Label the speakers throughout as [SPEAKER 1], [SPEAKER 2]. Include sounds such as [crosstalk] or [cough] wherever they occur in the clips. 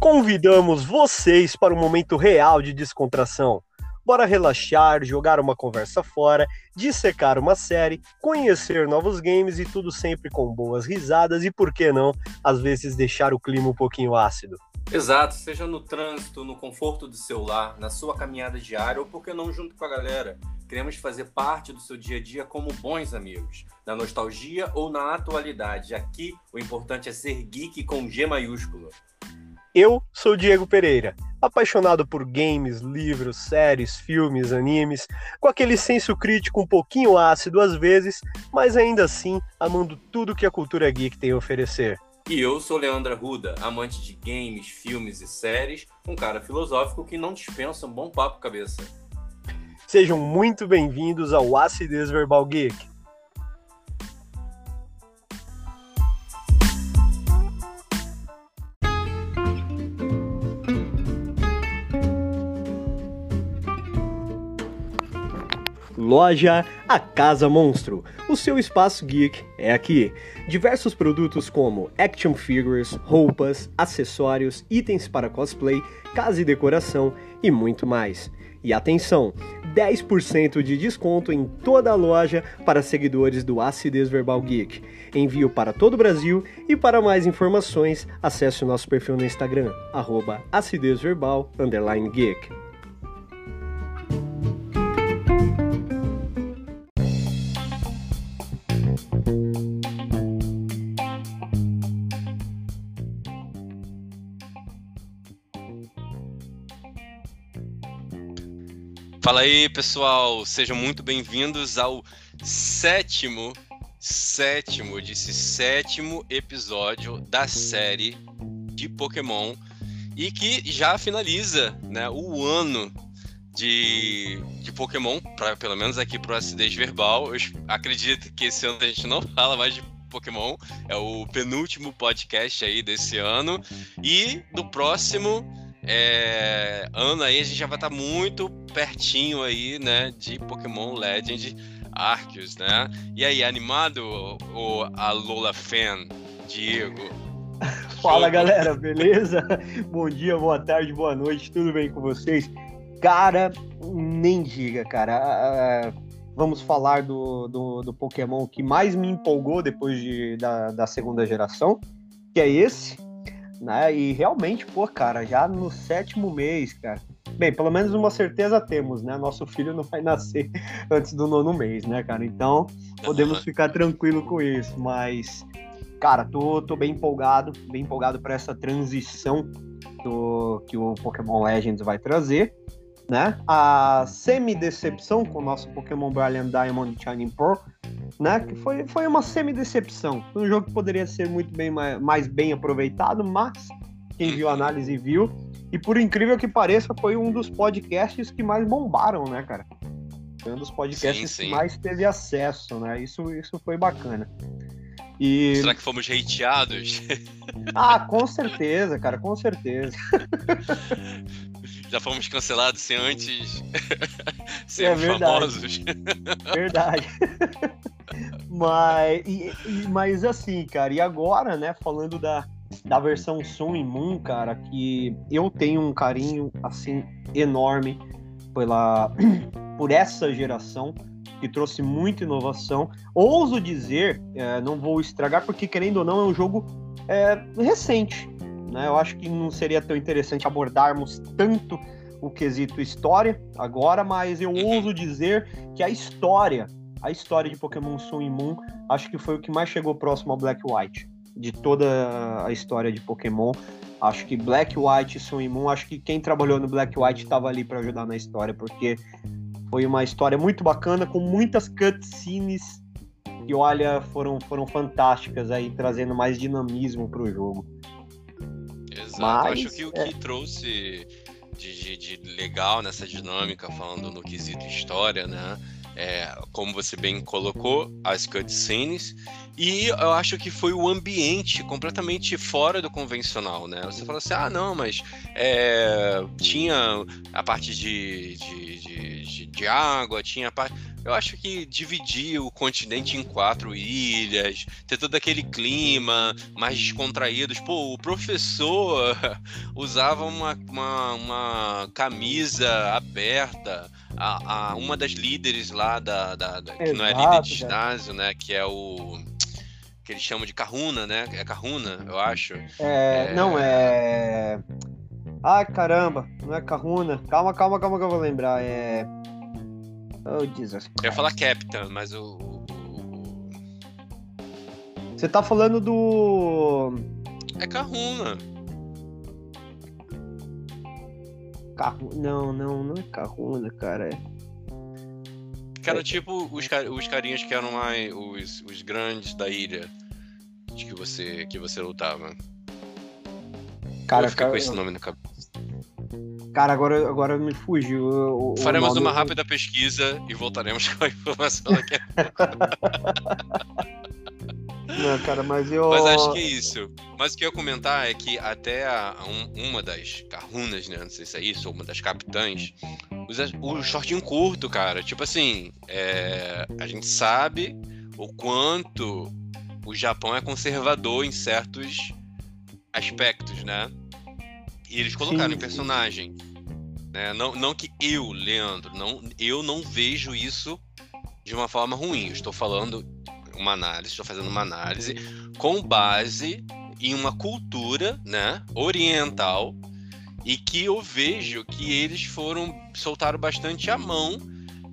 [SPEAKER 1] Convidamos vocês para um momento real de descontração. Bora relaxar, jogar uma conversa fora, dissecar uma série, conhecer novos games e tudo sempre com boas risadas e, por que não, às vezes deixar o clima um pouquinho ácido.
[SPEAKER 2] Exato, seja no trânsito, no conforto do seu lar, na sua caminhada diária ou, por que não, junto com a galera. Queremos fazer parte do seu dia a dia como bons amigos, na nostalgia ou na atualidade. Aqui, o importante é ser geek com G maiúsculo.
[SPEAKER 1] Eu sou Diego Pereira, apaixonado por games, livros, séries, filmes, animes, com aquele senso crítico um pouquinho ácido às vezes, mas ainda assim amando tudo que a cultura geek tem a oferecer.
[SPEAKER 2] E eu sou Leandra Ruda, amante de games, filmes e séries, um cara filosófico que não dispensa um bom papo cabeça.
[SPEAKER 1] Sejam muito bem-vindos ao Acidez Verbal Geek. Loja A Casa Monstro. O seu espaço geek é aqui. Diversos produtos como action figures, roupas, acessórios, itens para cosplay, casa e decoração e muito mais. E atenção, 10% de desconto em toda a loja para seguidores do Acidez Verbal Geek. Envio para todo o Brasil e para mais informações, acesse o nosso perfil no Instagram, arroba acidezverbal,
[SPEAKER 2] Fala aí, pessoal, sejam muito bem-vindos ao sétimo, sétimo, disse sétimo episódio da série de Pokémon e que já finaliza, né, o ano de, de Pokémon, pra, pelo menos aqui pro acidez verbal. Eu acredito que esse ano a gente não [laughs] fala mais de Pokémon, é o penúltimo podcast aí desse ano. E do próximo é, ano aí a gente já vai estar tá muito pertinho aí, né, de Pokémon Legend Arceus, né? E aí, animado o a Lola Fan, Diego? [laughs]
[SPEAKER 1] Fala galera, beleza? [laughs] Bom dia, boa tarde, boa noite, tudo bem com vocês? Cara, nem diga, cara. Vamos falar do, do, do Pokémon que mais me empolgou depois de, da, da segunda geração, que é esse, né? E realmente, pô, cara, já no sétimo mês, cara. Bem, pelo menos uma certeza temos, né? Nosso filho não vai nascer [laughs] antes do nono mês, né, cara? Então, podemos ficar tranquilo com isso, mas cara, tô, tô bem empolgado, bem empolgado para essa transição do que o Pokémon Legends vai trazer, né? A semi-decepção com o nosso Pokémon Brilliant Diamond Shining Pearl né? Que foi, foi uma semi-decepção. Um jogo que poderia ser muito bem mais, bem aproveitado, mas quem viu a análise viu. E por incrível que pareça, foi um dos podcasts que mais bombaram, né, cara? Foi um dos podcasts sim, sim. que mais teve acesso, né? Isso, isso foi bacana.
[SPEAKER 2] E... Será que fomos hateados?
[SPEAKER 1] Ah, com certeza, cara, com certeza. [laughs]
[SPEAKER 2] Já fomos cancelados sem antes [laughs] sermos é famosos.
[SPEAKER 1] Verdade. [laughs] mas, e, e, mas assim, cara, e agora, né, falando da, da versão Sun e Moon, cara, que eu tenho um carinho, assim, enorme pela, [clears throat] por essa geração que trouxe muita inovação. Ouso dizer, é, não vou estragar, porque querendo ou não, é um jogo é, recente. Né? Eu acho que não seria tão interessante abordarmos tanto o quesito história agora, mas eu uhum. ouso dizer que a história, a história de Pokémon Sun e Moon, acho que foi o que mais chegou próximo ao Black White. De toda a história de Pokémon, acho que Black White e Sun e Moon, acho que quem trabalhou no Black White estava ali para ajudar na história, porque foi uma história muito bacana, com muitas cutscenes que, olha, foram, foram fantásticas aí, trazendo mais dinamismo para o jogo.
[SPEAKER 2] Exato, Mas, acho que o é... que trouxe de, de, de, legal nessa dinâmica, falando no quesito história, né? É, como você bem colocou, as cutscenes. E eu acho que foi o ambiente completamente fora do convencional, né? Você fala assim, ah, não, mas é, tinha a parte de, de, de, de, água, tinha a parte... Eu acho que dividir o continente em quatro ilhas, ter todo aquele clima mais descontraído. Pô, o professor [laughs] usava uma, uma, uma camisa aberta. A, a, uma das líderes lá da, da, da que não é líder de ginásio, né? Que é o que eles chamam de Kahuna, né? É Kahuna, eu acho.
[SPEAKER 1] É, é... não é. Ai, caramba, não é Kahuna. Calma, calma, calma que eu vou lembrar. É. Oh, Jesus.
[SPEAKER 2] Eu ia falar Captain, mas o.
[SPEAKER 1] Você tá falando do.
[SPEAKER 2] É Kahuna.
[SPEAKER 1] Carro... Não, não, não é Kahuna, cara. É...
[SPEAKER 2] Cara, tipo os, os carinhas que eram mais os, os grandes da ilha de que você, que você lutava.
[SPEAKER 1] Cara,
[SPEAKER 2] eu cara, com esse nome na cabeça.
[SPEAKER 1] Cara, agora, agora me fugiu. O,
[SPEAKER 2] Faremos uma rápida pesquisa e voltaremos [laughs] com a informação daqui [laughs]
[SPEAKER 1] Não, cara, mas eu.
[SPEAKER 2] Mas acho que é isso. Mas o que eu ia comentar é que até a, um, uma das carunas, né? Não sei se é isso, ou uma das capitães, usa o shortinho curto, cara. Tipo assim, é, a gente sabe o quanto o Japão é conservador em certos aspectos, né? E eles colocaram sim, em personagem. Né? Não, não que eu, Leandro, não, eu não vejo isso de uma forma ruim. Eu estou falando uma análise, estou fazendo uma análise com base em uma cultura né, oriental e que eu vejo que eles foram soltaram bastante a mão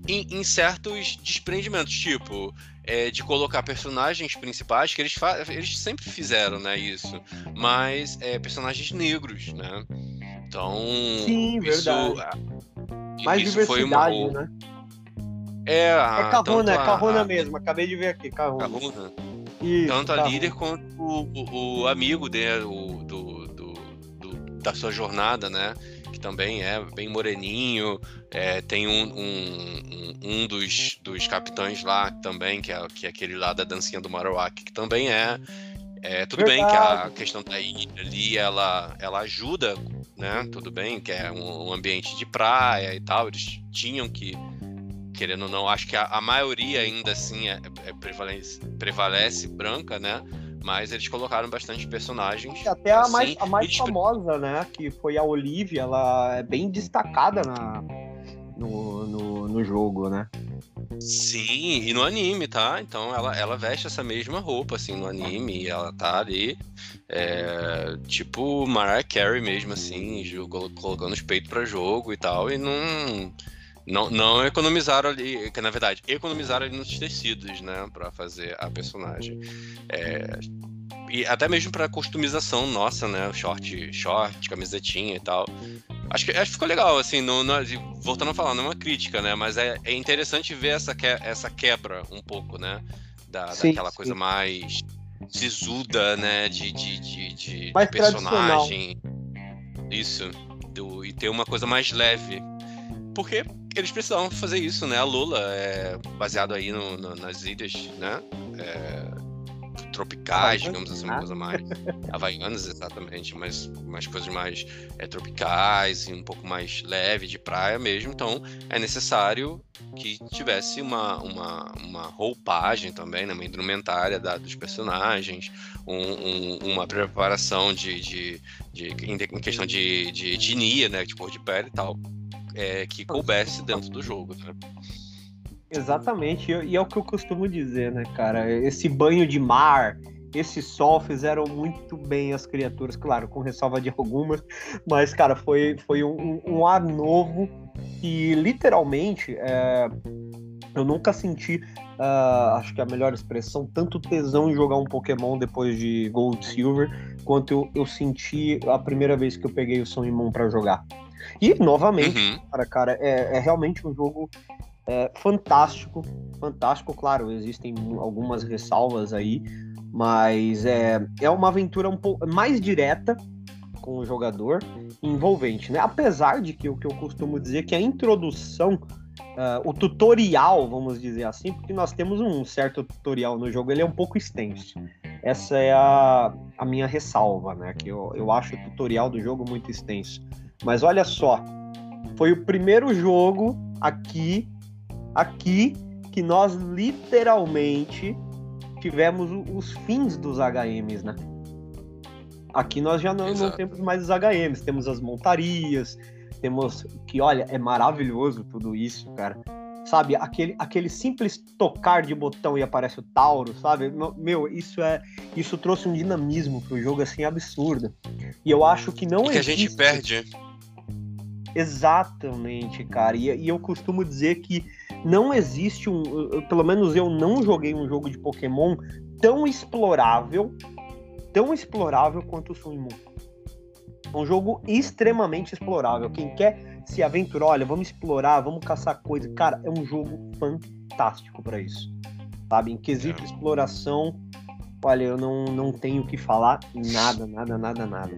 [SPEAKER 2] em, em certos desprendimentos, tipo é, de colocar personagens principais que eles, eles sempre fizeram, né, isso, mas é, personagens negros, né? Então,
[SPEAKER 1] Sim,
[SPEAKER 2] isso,
[SPEAKER 1] verdade. Mais isso foi uma, né?
[SPEAKER 2] É,
[SPEAKER 1] a, é Carruna, é Carruna mesmo, acabei de ver aqui, Carruna. Carruna.
[SPEAKER 2] Isso, tanto a líder quanto o, o, amigo dele, o, do, do, do, da sua jornada, né? que também é bem moreninho. É, tem um, um, um, dos, dos capitães lá também, que é, que é aquele lá da dancinha do Marowak, que também é. é tudo Verdade. bem que a questão da ilha ali, ela, ela ajuda, né? Tudo bem, que é um, um ambiente de praia e tal. Eles tinham que querendo ou não, acho que a, a maioria ainda assim é, é prevalece, prevalece branca, né? Mas eles colocaram bastante personagens.
[SPEAKER 1] E até assim, a mais, a mais famosa, né? Que foi a Olivia, ela é bem destacada na, no, no, no jogo, né?
[SPEAKER 2] Sim, e no anime, tá? Então ela, ela veste essa mesma roupa, assim, no anime, e ela tá ali, é, tipo Mariah Carey mesmo, assim, colocando os peitos pra jogo e tal, e não não, não economizaram ali, que na verdade, economizaram ali nos tecidos, né, para fazer a personagem. É, e até mesmo para customização nossa, né, short, short, camisetinha e tal. Acho que, acho que ficou legal, assim, não, não, voltando a falar, não é uma crítica, né, mas é, é interessante ver essa, que, essa quebra um pouco, né, da, sim, daquela sim. coisa mais sisuda, né, de, de, de, de,
[SPEAKER 1] de
[SPEAKER 2] personagem. Isso, do, e ter uma coisa mais leve. Porque eles precisavam fazer isso, né? A Lula é baseado aí no, no, nas ilhas, né? É, tropicais, digamos assim, uma coisa mais [laughs] havaianas, exatamente, mas umas coisas mais é, tropicais e um pouco mais leve de praia mesmo. Então é necessário que tivesse uma, uma, uma roupagem também, né, uma indumentária da, dos personagens, um, um, uma preparação de, de, de, em questão de, de etnia, né, de cor de pele e tal é, que coubesse dentro do jogo, né?
[SPEAKER 1] Exatamente, e é o que eu costumo dizer, né, cara? Esse banho de mar, esse sol fizeram muito bem as criaturas, claro, com ressalva de [laughs] algumas, mas, cara, foi, foi um, um ar novo e literalmente é, eu nunca senti, uh, acho que a melhor expressão, tanto tesão em jogar um Pokémon depois de Gold Silver, quanto eu, eu senti a primeira vez que eu peguei o Sun e pra jogar. E, novamente, uhum. cara, cara, é, é, realmente um jogo é, fantástico. Fantástico, claro, existem algumas ressalvas aí, mas é, é uma aventura um pouco mais direta com o jogador envolvente, né? Apesar de que o que eu costumo dizer é que a introdução uh, o tutorial, vamos dizer assim, porque nós temos um certo tutorial no jogo, ele é um pouco extenso. Essa é a, a minha ressalva, né? Que eu, eu acho o tutorial do jogo muito extenso. Mas olha só, foi o primeiro jogo aqui, aqui, que nós literalmente tivemos os fins dos HMs, né? Aqui nós já não, não, temos mais os HMs, temos as montarias, temos que, olha, é maravilhoso tudo isso, cara. Sabe, aquele, aquele simples tocar de botão e aparece o Tauro, sabe? Meu, isso é isso trouxe um dinamismo pro jogo assim absurdo. E eu acho que não
[SPEAKER 2] e que existe... a gente perde.
[SPEAKER 1] Exatamente, cara. E, e eu costumo dizer que não existe um, pelo menos eu não joguei um jogo de Pokémon tão explorável, tão explorável quanto o Sun Moon. É um jogo extremamente explorável. Quem quer se aventurar, olha, vamos explorar, vamos caçar coisa. Cara, é um jogo fantástico para isso. Sabe? Em quesito é. exploração, olha, eu não, não tenho o que falar nada, nada, nada, nada.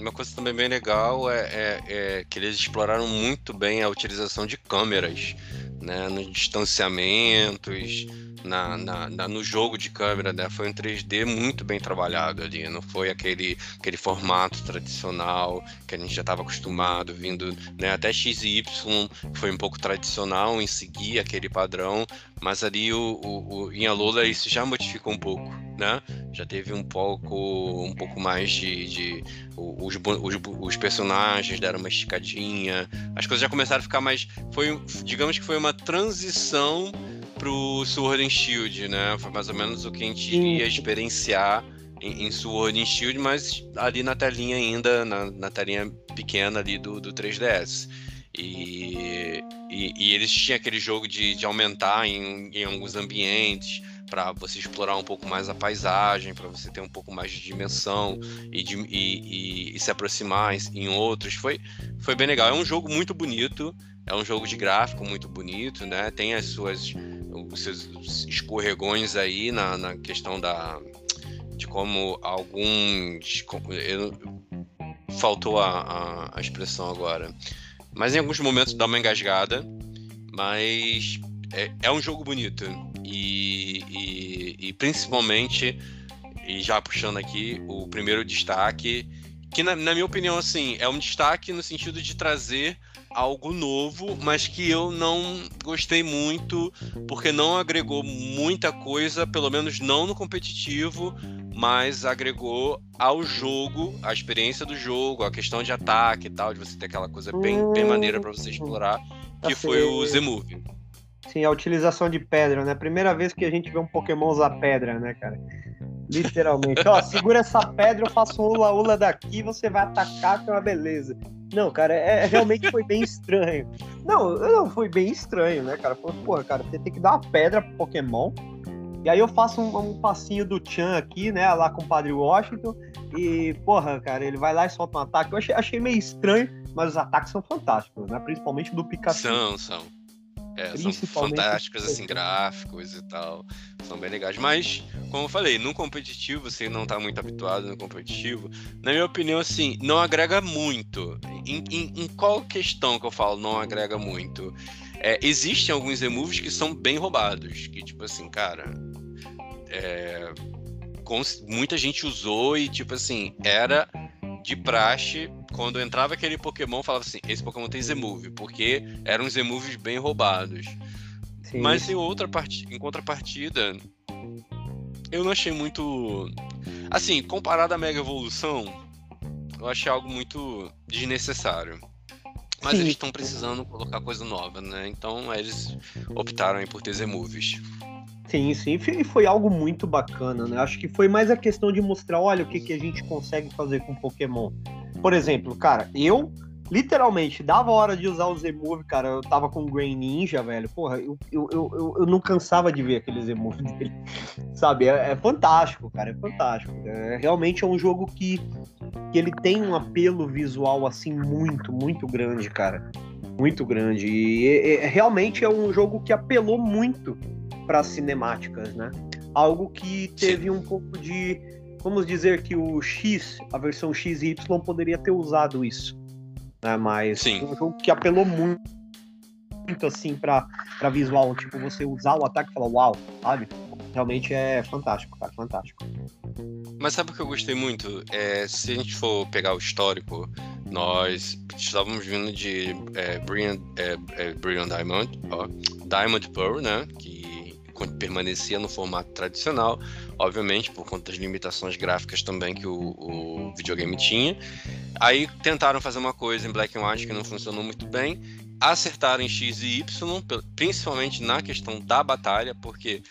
[SPEAKER 2] Uma coisa também bem legal é, é, é, que eles exploraram muito bem a utilização de câmeras, né, nos distanciamentos, na, na, na, no jogo de câmera, né? Foi um 3D muito bem trabalhado ali, não foi aquele, aquele formato tradicional que a gente já estava acostumado, vindo, né? Até X e Y foi um pouco tradicional em seguir aquele padrão, mas ali o, o, o em Alola isso já modificou um pouco, né? Já teve um pouco, um pouco mais de, de os, os, os personagens deram uma esticadinha, as coisas já começaram a ficar mais, foi, digamos que foi uma transição pro Sword and Shield, né? Foi mais ou menos o que a gente iria experienciar em, em Sword and Shield, mas ali na telinha ainda, na, na telinha pequena ali do, do 3DS. E, e, e, eles tinham aquele jogo de, de aumentar em, em alguns ambientes para você explorar um pouco mais a paisagem, para você ter um pouco mais de dimensão e, de, e, e, se aproximar em outros. Foi, foi bem legal. É um jogo muito bonito, é um jogo de gráfico muito bonito, né? Tem as suas os seus escorregões aí na, na questão da de como alguns eu, faltou a, a, a, expressão agora. Mas em alguns momentos dá uma engasgada mas é, é um jogo bonito. E, e, e, principalmente e já puxando aqui o primeiro destaque que na, na minha opinião assim é um destaque no sentido de trazer algo novo, mas que eu não gostei muito, porque não agregou muita coisa, pelo menos não no competitivo, mas agregou ao jogo, a experiência do jogo, a questão de ataque e tal, de você ter aquela coisa bem, bem maneira para você explorar, que assim, foi o Z-Move.
[SPEAKER 1] Sim, a utilização de pedra, né? Primeira vez que a gente vê um Pokémon usar pedra, né, cara? Literalmente. Ó, segura essa pedra, eu faço um ula-ula daqui, você vai atacar, que é uma beleza. Não, cara, é, é, realmente foi bem estranho. Não, não, foi bem estranho, né, cara? Falei, porra, cara, você tem que dar uma pedra pro Pokémon. E aí eu faço um, um passinho do Chan aqui, né, lá com o Padre Washington. E, porra, cara, ele vai lá e solta um ataque. Eu achei, achei meio estranho, mas os ataques são fantásticos, né? Principalmente do Pikachu.
[SPEAKER 2] São, são. É, são fantásticos, assim, gráficos e tal. São bem legais. Mas, como eu falei, no competitivo, você não tá muito habituado no competitivo, na minha opinião, assim, não agrega muito. Em, em, em qual questão que eu falo não agrega muito? É, existem alguns removes que são bem roubados. Que, tipo assim, cara. É, muita gente usou e, tipo assim, era de praxe, quando entrava aquele Pokémon, falava assim: esse Pokémon tem Z-Move, porque eram Z-Moves bem roubados. Sim. Mas em outra part... em contrapartida, eu não achei muito. Assim, comparado à Mega Evolução, eu achei algo muito desnecessário. Mas Sim. eles estão precisando colocar coisa nova, né? Então eles optaram por ter Z-Moves.
[SPEAKER 1] Sim, sim, e foi algo muito bacana, né? Acho que foi mais a questão de mostrar, olha, o que, que a gente consegue fazer com Pokémon. Por exemplo, cara, eu literalmente dava hora de usar o Z-Move, cara. Eu tava com o Grey Ninja, velho. Porra, eu, eu, eu, eu não cansava de ver aquele Z-Move dele. [laughs] Sabe? É, é, fantástico, cara. É fantástico. É, realmente é um jogo que, que ele tem um apelo visual, assim, muito, muito grande, cara. Muito grande. E realmente é um jogo que apelou muito para as cinemáticas, né? Algo que teve Sim. um pouco de, vamos dizer que o X, a versão XY poderia ter usado isso, né? Mas
[SPEAKER 2] Sim.
[SPEAKER 1] um jogo que apelou muito muito assim pra, pra visual, tipo, você usar o ataque e falar, uau, sabe? Realmente é fantástico, cara, fantástico.
[SPEAKER 2] Mas sabe o que eu gostei muito? É, se a gente for pegar o histórico, nós estávamos vindo de é, Brilliant, é, é, Brilliant Diamond, ó, Diamond Pearl, né? Que permanecia no formato tradicional, obviamente por conta das limitações gráficas também que o, o videogame tinha. Aí tentaram fazer uma coisa em Black and White que não funcionou muito bem, acertaram em X e Y, principalmente na questão da batalha, porque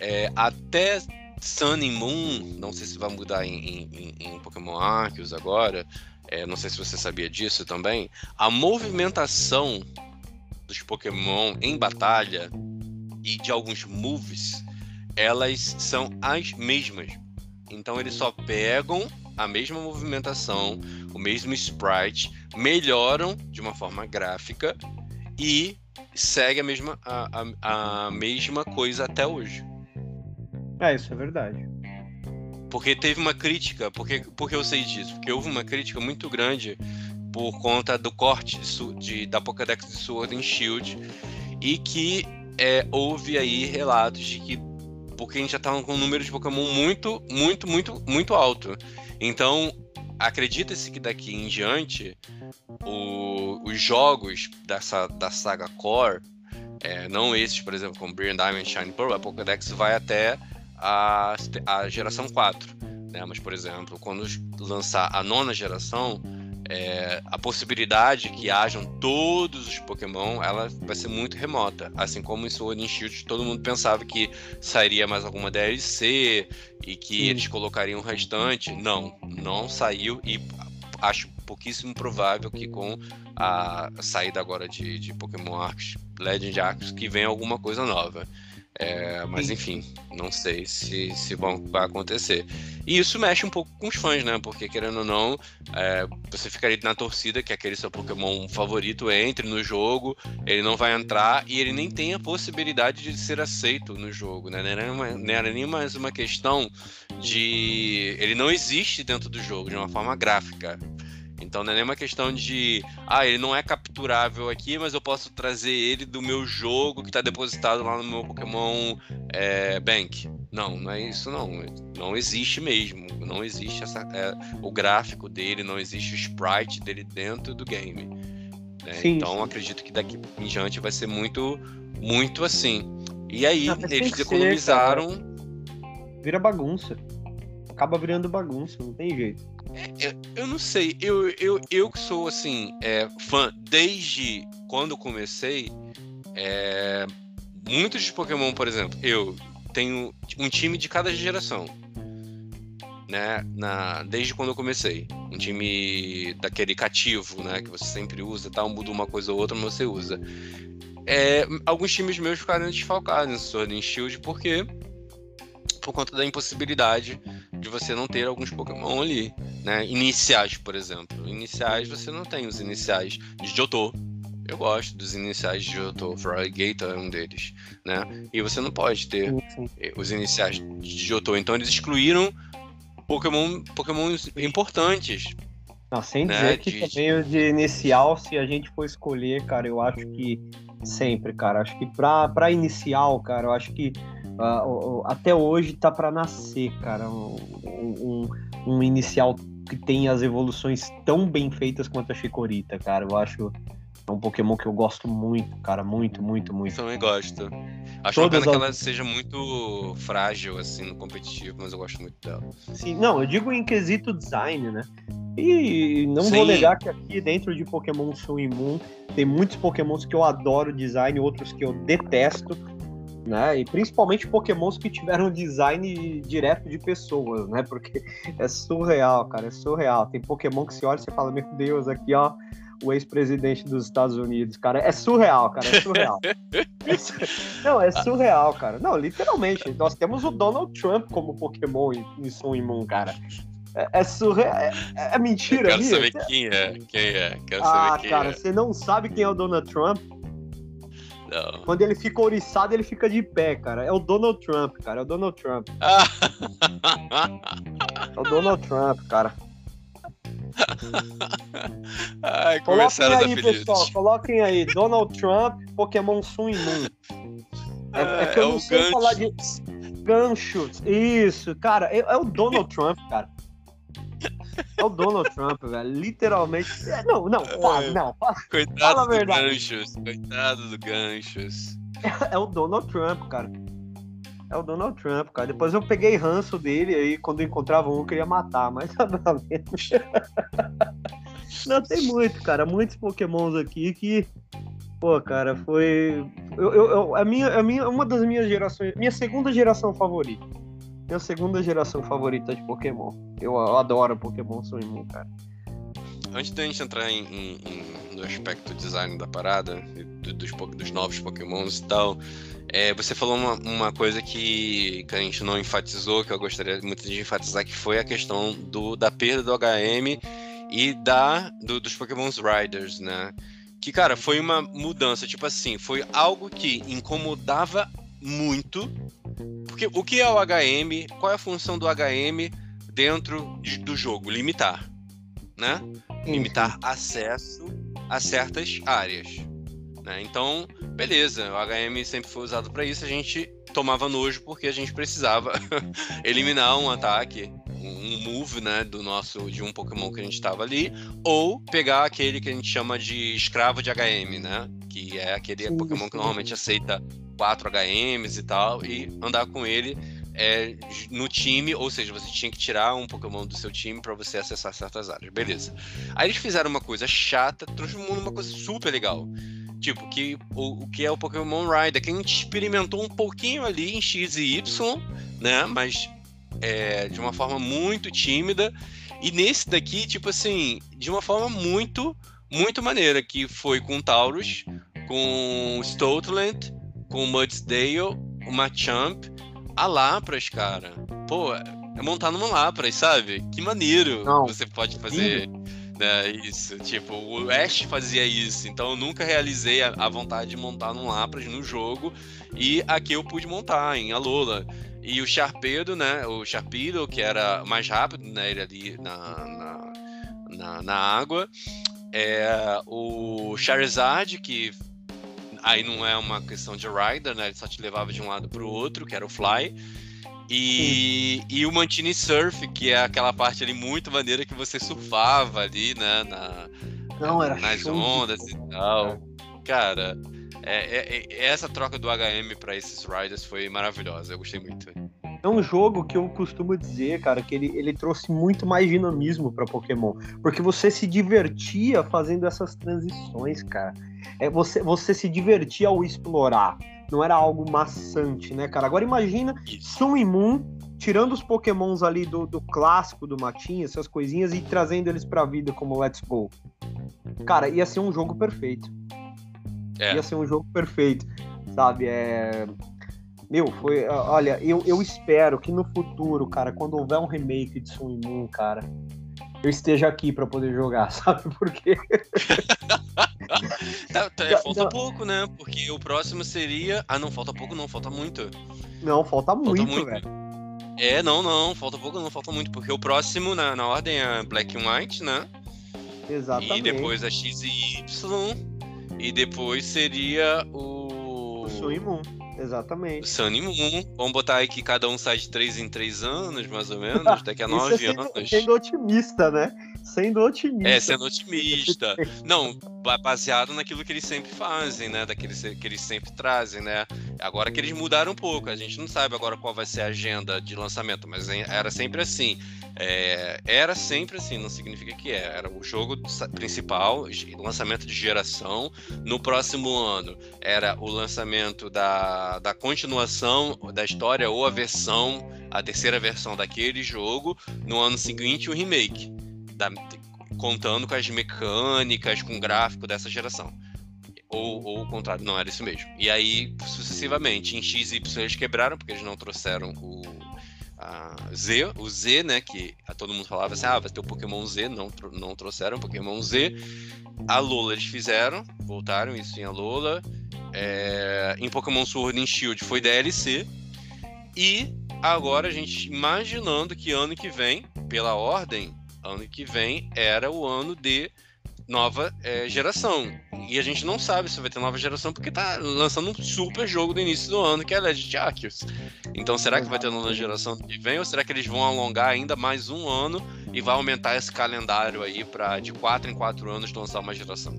[SPEAKER 2] é, até Sun and Moon, não sei se vai mudar em, em, em Pokémon Arceus agora, é, não sei se você sabia disso também, a movimentação dos Pokémon em batalha e de alguns moves, elas são as mesmas. Então eles só pegam a mesma movimentação, o mesmo sprite, melhoram de uma forma gráfica e segue a mesma, a, a, a mesma coisa até hoje.
[SPEAKER 1] É, isso é verdade.
[SPEAKER 2] Porque teve uma crítica, porque, porque eu sei disso? Porque houve uma crítica muito grande por conta do corte de, de da Pokédex de Sword and Shield e que é, houve aí relatos de que porque a gente já estava com um número de Pokémon muito, muito, muito, muito alto. Então, acredita-se que daqui em diante o, os jogos dessa, da saga Core, é, não esses, por exemplo, como Brilliant Diamond Shine Pearl, a Pokédex vai até a, a geração 4. Né? Mas, por exemplo, quando lançar a nona geração, é, a possibilidade que hajam todos os Pokémon, ela vai ser muito remota. Assim como em Sword and Shield, todo mundo pensava que sairia mais alguma DLC e que Sim. eles colocariam o restante. Não, não saiu e acho pouquíssimo provável que com a saída agora de, de Pokémon Arceus, Legend Arceus, que venha alguma coisa nova. É, mas enfim, não sei se, se vão, vai acontecer. E isso mexe um pouco com os fãs, né? Porque querendo ou não, é, você ficaria na torcida que aquele seu Pokémon favorito entre no jogo, ele não vai entrar e ele nem tem a possibilidade de ser aceito no jogo, né? Não era, uma, não era nem mais uma questão de. Ele não existe dentro do jogo de uma forma gráfica. Então não é nem uma questão de, ah, ele não é capturável aqui, mas eu posso trazer ele do meu jogo que está depositado lá no meu Pokémon é, Bank. Não, não é isso não. Não existe mesmo. Não existe essa, é, o gráfico dele, não existe o sprite dele dentro do game. Né? Sim, então sim. acredito que daqui em diante vai ser muito, muito assim. E aí não, eles economizaram. Ser,
[SPEAKER 1] Vira bagunça. Acaba virando bagunça, não tem jeito.
[SPEAKER 2] Eu, eu não sei, eu, eu, eu que sou assim, é, fã desde quando comecei, é, muitos de Pokémon, por exemplo, eu tenho um time de cada geração. Né, na, desde quando eu comecei. Um time daquele cativo, né? Que você sempre usa, tá? Muda uma coisa ou outra, mas você usa. É, alguns times meus ficaram desfalcados em Sword and Shield porque por conta da impossibilidade de você não ter alguns Pokémon ali, né? Iniciais, por exemplo. Iniciais você não tem os iniciais de Johto. Eu gosto dos iniciais de Johto, Froggator é um deles, né? E você não pode ter os iniciais de Johto. Então eles excluíram Pokémon, Pokémon importantes.
[SPEAKER 1] Não, sem né? dizer que de... também o de inicial, se a gente for escolher, cara, eu acho que sempre, cara. Acho que pra, pra inicial, cara, eu acho que Uh, até hoje tá para nascer, cara, um, um, um, inicial que tem as evoluções tão bem feitas quanto a Chikorita, cara. Eu acho é um Pokémon que eu gosto muito, cara, muito, muito, muito.
[SPEAKER 2] Também gosto. Acho Todas pena as... que ela seja muito frágil, assim, no competitivo, mas eu gosto muito dela.
[SPEAKER 1] Sim, não, eu digo em quesito design, né? E não Sim. vou negar que aqui dentro de Pokémon Sun e Moon tem muitos Pokémons que eu adoro design, outros que eu detesto né? E principalmente pokémons que tiveram design direto de pessoas, né? Porque [laughs] é surreal, cara, é surreal. Tem pokémon que se olha e você fala, meu Deus, aqui ó, o ex-presidente dos Estados Unidos, cara, é surreal, cara, é surreal. [laughs] Não, é surreal, cara. Não, literalmente, nós temos o Donald Trump como pokémon em, em Sun e Moon, cara. É, é surreal, é, é, mentira.
[SPEAKER 2] Eu quero saber quem é, quem é. Quero
[SPEAKER 1] ah,
[SPEAKER 2] saber quem
[SPEAKER 1] cara,
[SPEAKER 2] é.
[SPEAKER 1] você não sabe quem é o Donald Trump?
[SPEAKER 2] Não.
[SPEAKER 1] Quando ele fica oriçado, ele fica de pé, cara. É o Donald Trump, cara. É o Donald Trump. [laughs] é o Donald Trump, cara. [laughs]
[SPEAKER 2] Ai,
[SPEAKER 1] coloquem aí, pessoal, coloquem aí Donald Trump, Pokémon Sun e Moon. É, é que eu é não sei gancho. falar de ganchos. Isso, cara, é, é, o Donald [laughs] Trump, cara. É o Donald Trump, velho. Literalmente. É, não, não, fala, não.
[SPEAKER 2] Coitado fala a verdade. Ganchos. Coitado do Ganchos.
[SPEAKER 1] É, é o Donald Trump, cara. É o Donald Trump, cara. Depois eu peguei ranço dele aí, quando eu encontrava um, eu queria matar, mas [laughs] tá. Não, tem muito, cara. Muitos pokémons aqui que. Pô, cara, foi. Eu, eu, eu, a minha, a minha, uma das minhas gerações. Minha segunda geração favorita. Minha segunda geração favorita de Pokémon. Eu, eu adoro Pokémon Sun e Moon, cara.
[SPEAKER 2] Antes da gente entrar em, em, em, no aspecto design da parada, dos, dos novos Pokémons e tal, é, você falou uma, uma coisa que, que, a gente não enfatizou, que eu gostaria muito de enfatizar, que foi a questão do, da perda do HM e da do, dos Pokémons Riders, né? Que, cara, foi uma mudança, tipo assim, foi algo que incomodava muito. Porque o que é o HM? Qual é a função do HM dentro de, do jogo? Limitar, né? Limitar acesso a certas áreas. Né? Então, beleza, o HM sempre foi usado para isso, a gente tomava nojo porque a gente precisava [laughs] eliminar um ataque, um move, né, do nosso de um Pokémon que a gente estava ali, ou pegar aquele que a gente chama de escravo de HM, né, que é aquele sim, Pokémon sim. que normalmente aceita quatro HMs e tal, e andar com ele é, no time, ou seja, você tinha que tirar um Pokémon do seu time para você acessar certas áreas. Beleza. Aí eles fizeram uma coisa chata, transformou numa coisa super legal. Tipo, que, o, o que é o Pokémon Rider, que a gente experimentou um pouquinho ali em X e Y, né? Mas é, de uma forma muito tímida. E nesse daqui, tipo assim, de uma forma muito, muito maneira, que foi com Taurus, com Stoutland, com Mudsdale, o Machamp, a Lapras, cara. Pô, é montar numa Lapras, sabe? Que maneiro Não. você pode fazer. Né, isso, tipo, o Ash fazia isso, então eu nunca realizei a, a vontade de montar num Lapras no jogo, e aqui eu pude montar em Alola. E o Sharpedo, né, o Sharpedo, que era mais rápido, né, ele ali na, na, na, na água, é, o Charizard, que aí não é uma questão de rider, né, ele só te levava de um lado para o outro, que era o Fly, e, e o Mantini Surf, que é aquela parte ali muito maneira que você surfava ali, né? Na,
[SPEAKER 1] Não, era
[SPEAKER 2] nas ondas e tal. Cara, é, é, é, essa troca do HM para esses riders foi maravilhosa. Eu gostei muito.
[SPEAKER 1] É um jogo que eu costumo dizer, cara, que ele, ele trouxe muito mais dinamismo para Pokémon. Porque você se divertia fazendo essas transições, cara. É, você, você se divertia ao explorar não era algo maçante, né, cara? Agora imagina Sun e Moon tirando os pokémons ali do, do clássico do Matinha, essas coisinhas, e trazendo eles pra vida como Let's Go. Cara, ia ser um jogo perfeito. É. Ia ser um jogo perfeito, sabe? É... Meu, foi. Olha, eu, eu espero que no futuro, cara, quando houver um remake de Sun Moon, cara, eu esteja aqui para poder jogar, [laughs] sabe? Porque.
[SPEAKER 2] tá, tá, falta pouco, né? Porque o próximo seria. Ah, não, falta pouco, não, falta muito.
[SPEAKER 1] Não, falta muito, falta muito. velho.
[SPEAKER 2] É, não, não, falta pouco, não, falta muito. Porque o próximo na, na ordem é Black and White, né?
[SPEAKER 1] Exatamente.
[SPEAKER 2] E depois a X e Y. E depois seria o.
[SPEAKER 1] O Sun e Moon. Exatamente.
[SPEAKER 2] Sun e Moon. Vamos botar aí que cada um sai de 3 em 3 anos, mais ou [laughs] menos, daqui a 9 é sendo, anos.
[SPEAKER 1] Sendo otimista, né? Sendo otimista.
[SPEAKER 2] É, sendo otimista. Não, baseado naquilo que eles sempre fazem, né? Daqueles que eles sempre trazem, né? Agora que eles mudaram um pouco, a gente não sabe agora qual vai ser a agenda de lançamento, mas era sempre assim. É, era sempre assim, não significa que é. Era o jogo principal, lançamento de geração. No próximo ano era o lançamento da, da continuação da história ou a versão, a terceira versão daquele jogo. No ano seguinte, o remake, da, contando com as mecânicas, com o gráfico dessa geração. Ou, ou o contrário, não era isso mesmo. E aí, sucessivamente, em X e Y eles quebraram, porque eles não trouxeram o a Z, o Z, né? Que todo mundo falava assim: ah, vai ter o Pokémon Z, não, não trouxeram o Pokémon Z. A Lola eles fizeram, voltaram isso em Alola. É, em Pokémon Sword and Shield foi DLC. E agora a gente imaginando que ano que vem, pela ordem, ano que vem era o ano de nova é, geração. E a gente não sabe se vai ter nova geração porque tá lançando um super jogo do início do ano, que é Legend Arceus. Então será que vai ter nova geração que vem ou será que eles vão alongar ainda mais um ano e vai aumentar esse calendário aí para de 4 em 4 anos lançar uma geração?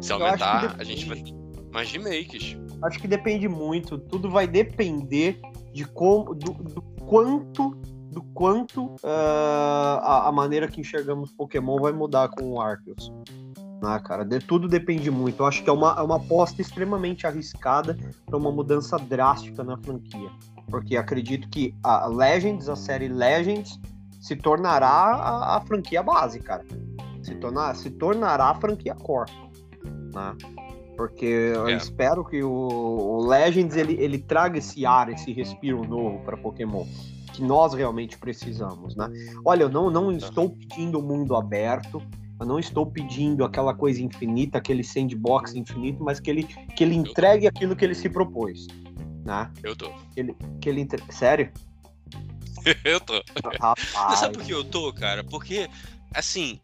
[SPEAKER 2] Se aumentar, a gente vai ter mais remakes.
[SPEAKER 1] Acho que depende muito, tudo vai depender de como do, do quanto do quanto uh, a, a, maneira que enxergamos Pokémon vai mudar com o Arceus. Ah, cara, de, tudo depende muito. Eu acho que é uma, é uma aposta extremamente arriscada para uma mudança drástica na franquia. Porque acredito que a Legends, a série Legends, se tornará a, a franquia base, cara. Se, tornar, se tornará a franquia core. Né? Porque eu é. espero que o, o, Legends ele, ele traga esse ar, esse respiro novo para Pokémon que nós realmente precisamos, né? Olha, eu não, não estou pedindo o mundo aberto, eu não estou pedindo aquela coisa infinita, aquele sandbox infinito, mas que ele, que ele entregue aquilo que ele se propôs, né?
[SPEAKER 2] Eu tô.
[SPEAKER 1] Ele, que ele entre... Sério? [laughs]
[SPEAKER 2] eu tô. Rapaz. Você sabe por que eu tô, cara? Porque, assim,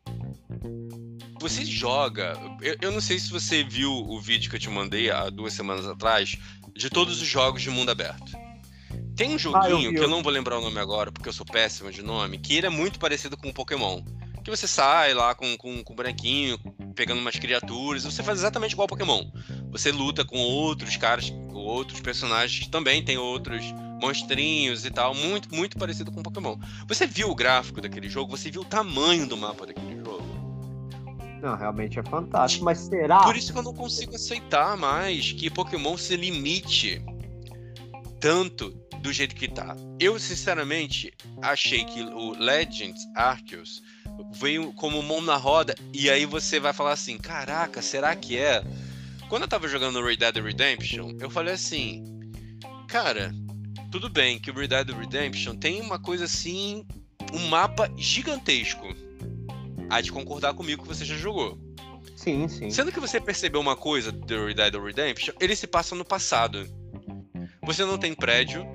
[SPEAKER 2] você joga. Eu, eu, não sei se você viu o vídeo que eu te mandei há duas semanas atrás de todos os jogos de mundo aberto. Tem um joguinho ah, eu que eu não vou lembrar o nome agora, porque eu sou péssimo de nome, que ele é muito parecido com o Pokémon. Que você sai lá com, com, com o branquinho, pegando umas criaturas, você faz exatamente igual Pokémon. Você luta com outros caras, com outros personagens que também tem outros monstrinhos e tal, muito, muito parecido com o Pokémon. Você viu o gráfico daquele jogo? Você viu o tamanho do mapa daquele jogo?
[SPEAKER 1] Não, realmente é fantástico, mas será?
[SPEAKER 2] Por isso que eu não consigo aceitar mais que Pokémon se limite tanto do jeito que tá. Eu, sinceramente, achei que o Legends Arceus veio como mão na roda, e aí você vai falar assim: caraca, será que é? Quando eu tava jogando Red Dead Redemption, eu falei assim: cara, tudo bem que o Red Dead Redemption tem uma coisa assim, um mapa gigantesco. Há de concordar comigo que você já jogou.
[SPEAKER 1] Sim, sim.
[SPEAKER 2] Sendo que você percebeu uma coisa do Red Dead Redemption, ele se passa no passado. Você não tem prédio,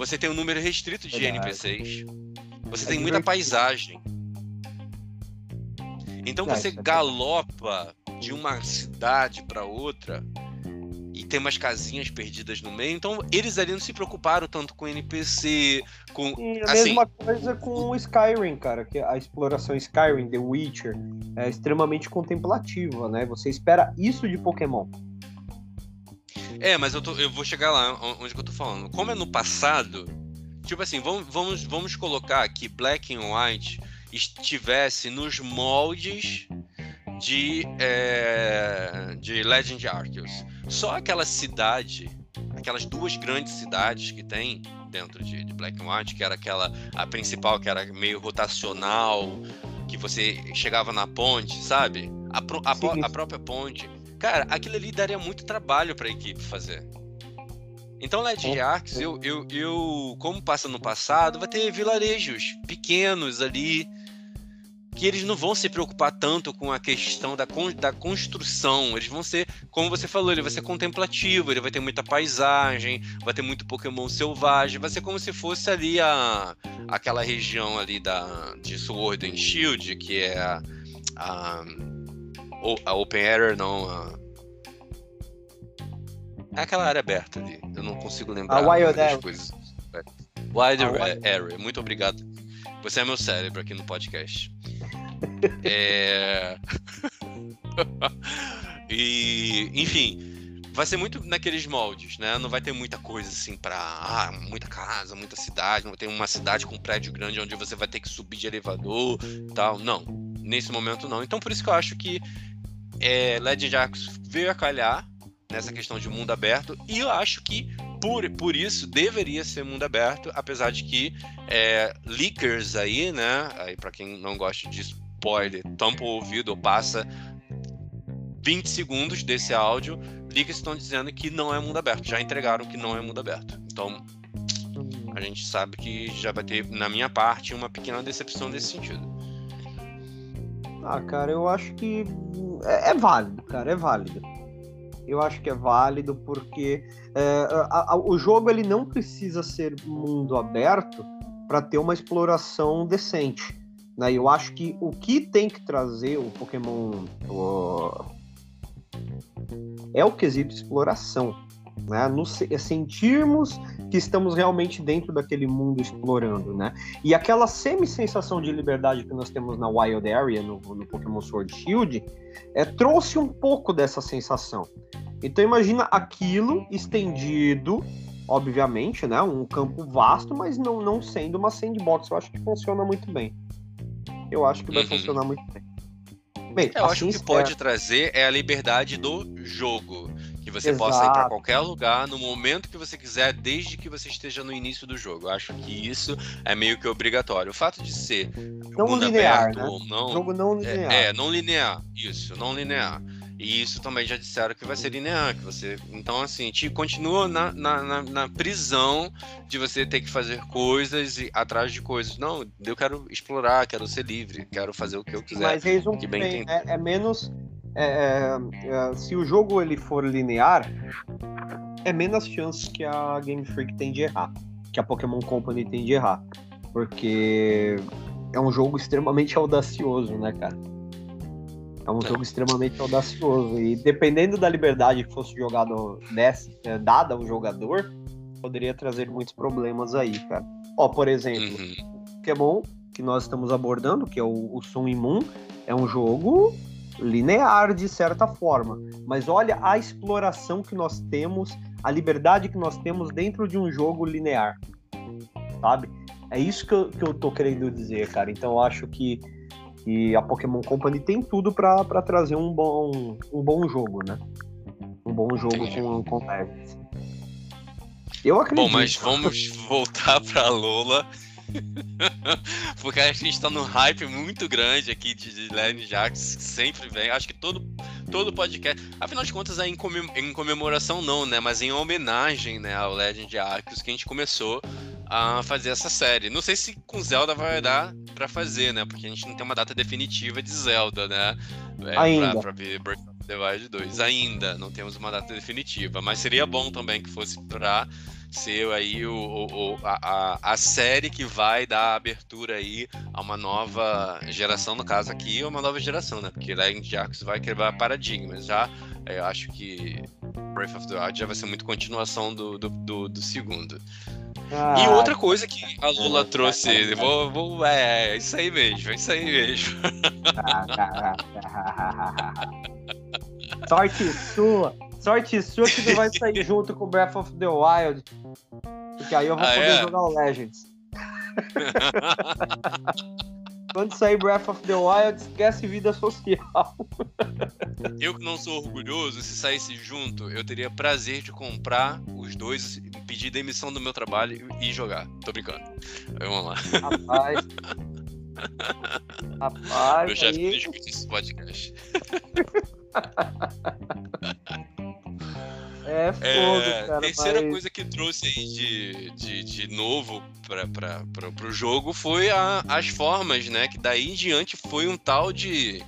[SPEAKER 2] você tem um número restrito de Verdade. NPCs. Você é tem muita paisagem. Então você é galopa de uma cidade para outra e tem umas casinhas perdidas no meio. Então eles ali não se preocuparam tanto com NPC, com
[SPEAKER 1] e a assim, mesma coisa com o Skyrim, cara, que a exploração Skyrim, The Witcher, é extremamente contemplativa, né? Você espera isso de Pokémon.
[SPEAKER 2] É, mas eu, tô, eu vou chegar lá onde eu tô falando. Como é no passado, tipo assim, vamos, vamos, vamos colocar que Black and White estivesse nos moldes de, é, de Legend Arceus. Só aquela cidade, aquelas duas grandes cidades que tem dentro de, de, Black and White, que era aquela, a principal, que era meio rotacional, que você chegava na ponte, sabe? A, a, a própria ponte Cara, aquilo ali daria muito trabalho para a equipe fazer. Então, é. Arcs, eu, eu, eu, como passa no passado, vai ter vilarejos pequenos ali, que eles não vão se preocupar tanto com a questão da, da construção. Eles vão ser, como você falou, ele vai ser contemplativo, ele vai ter muita paisagem, vai ter muito Pokémon selvagem, vai ser como se fosse ali a, aquela região ali da, de Sword and Shield, que é a, a a Open Air, não. A... É aquela área aberta ali. Eu não consigo lembrar.
[SPEAKER 1] A Wild Area.
[SPEAKER 2] Coisas. Wild Area. Muito obrigado. Você é meu cérebro aqui no podcast. [laughs] é... [laughs] e, enfim, vai ser muito naqueles moldes, né? Não vai ter muita coisa assim pra. Ah, muita casa, muita cidade. Não vai ter uma cidade com um prédio grande onde você vai ter que subir de elevador tal. Não. Nesse momento, não. Então, por isso que eu acho que é, Legend Arceus veio a calhar nessa questão de mundo aberto e eu acho que por, por isso deveria ser mundo aberto, apesar de que é, leakers aí, né, aí para quem não gosta de spoiler, tampa o ouvido ou passa 20 segundos desse áudio, leakers estão dizendo que não é mundo aberto, já entregaram que não é mundo aberto. Então, a gente sabe que já vai ter, na minha parte, uma pequena decepção nesse sentido.
[SPEAKER 1] Ah, cara, eu acho que é, é válido, cara, é válido. Eu acho que é válido porque é, a, a, o jogo ele não precisa ser mundo aberto para ter uma exploração decente. Né? Eu acho que o que tem que trazer o Pokémon o... é o quesito exploração. Né? Nos sentirmos que estamos realmente dentro daquele mundo explorando, né? E aquela semi-sensação de liberdade que nós temos na Wild Area, no, no Pokémon Sword Shield, é, trouxe um pouco dessa sensação. Então imagina aquilo estendido, obviamente, né? Um campo vasto, mas não, não sendo uma sandbox. Eu acho que funciona muito bem. Eu acho que vai uhum. funcionar muito bem.
[SPEAKER 2] Bem, eu acho que o que pode trazer é a liberdade do jogo. Que você Exato. possa ir para qualquer lugar no momento que você quiser, desde que você esteja no início do jogo. Eu acho que isso é meio que obrigatório. O fato de ser
[SPEAKER 1] não linear, aberto, né? ou não, jogo não linear.
[SPEAKER 2] É, é, não linear. Isso, não linear. E isso também já disseram que vai ser linear, que você. Então, assim, te continua na, na, na, na prisão de você ter que fazer coisas e atrás de coisas. Não, eu quero explorar, quero ser livre, quero fazer o que eu quiser.
[SPEAKER 1] Mas bem, é, é, menos. É, é, é, se o jogo ele for linear, é menos chance que a Game Freak tem de errar, que a Pokémon Company tem de errar, porque é um jogo extremamente [laughs] audacioso, né, cara? É um jogo extremamente audacioso. E dependendo da liberdade que fosse jogado nessa, é, dada ao jogador, poderia trazer muitos problemas aí, cara. Ó, por exemplo, uhum. Pokémon, que nós estamos abordando, que é o, o Sun e Moon, é um jogo linear de certa forma. Mas olha a exploração que nós temos, a liberdade que nós temos dentro de um jogo linear. Sabe? É isso que eu, que eu tô querendo dizer, cara. Então eu acho que e a Pokémon Company tem tudo para trazer um bom, um bom jogo, né? Um bom jogo com, com leves.
[SPEAKER 2] Eu acredito. Bom, mas vamos [laughs] voltar para Lola. [laughs] Porque a gente tá num hype muito grande aqui de, de Legend Jax, sempre vem. Acho que todo, todo podcast. Afinal de contas, é em comemoração, não, né? Mas em homenagem né, ao Legend Arceus que a gente começou a fazer essa série. Não sei se com Zelda vai dar para fazer, né? Porque a gente não tem uma data definitiva de Zelda, né?
[SPEAKER 1] É, Ainda. Pra, pra
[SPEAKER 2] ver Breath of the Wild 2. Ainda não temos uma data definitiva, mas seria bom também que fosse pra ser aí o, o, a, a, série que vai dar abertura aí a uma nova geração, no caso aqui, uma nova geração, né? Porque Legend Arceus vai quebrar paradigmas. Já eu acho que Breath of the Wild já vai ser muito continuação do, do, do, do segundo. Ah, e outra coisa que a Lula trouxe, vou, vou, é, isso aí mesmo, isso aí mesmo. [laughs]
[SPEAKER 1] Sorte sua, sorte sua que não vai sair [laughs] junto com Breath of the Wild, porque aí eu vou ah, poder é? jogar o Legends. Quando sair Breath of the Wild, esquece vida social. [laughs]
[SPEAKER 2] Eu que não sou orgulhoso, se saísse junto, eu teria prazer de comprar os dois, pedir demissão do meu trabalho e jogar. Tô brincando. Vamos lá.
[SPEAKER 1] Rapaz. [laughs] Rapaz.
[SPEAKER 2] Meu chefe aí... escuta esse podcast.
[SPEAKER 1] É fogo, é, cara.
[SPEAKER 2] Terceira mas... coisa que trouxe aí de, de, de novo para o jogo foi a, as formas, né? Que daí em diante foi um tal de,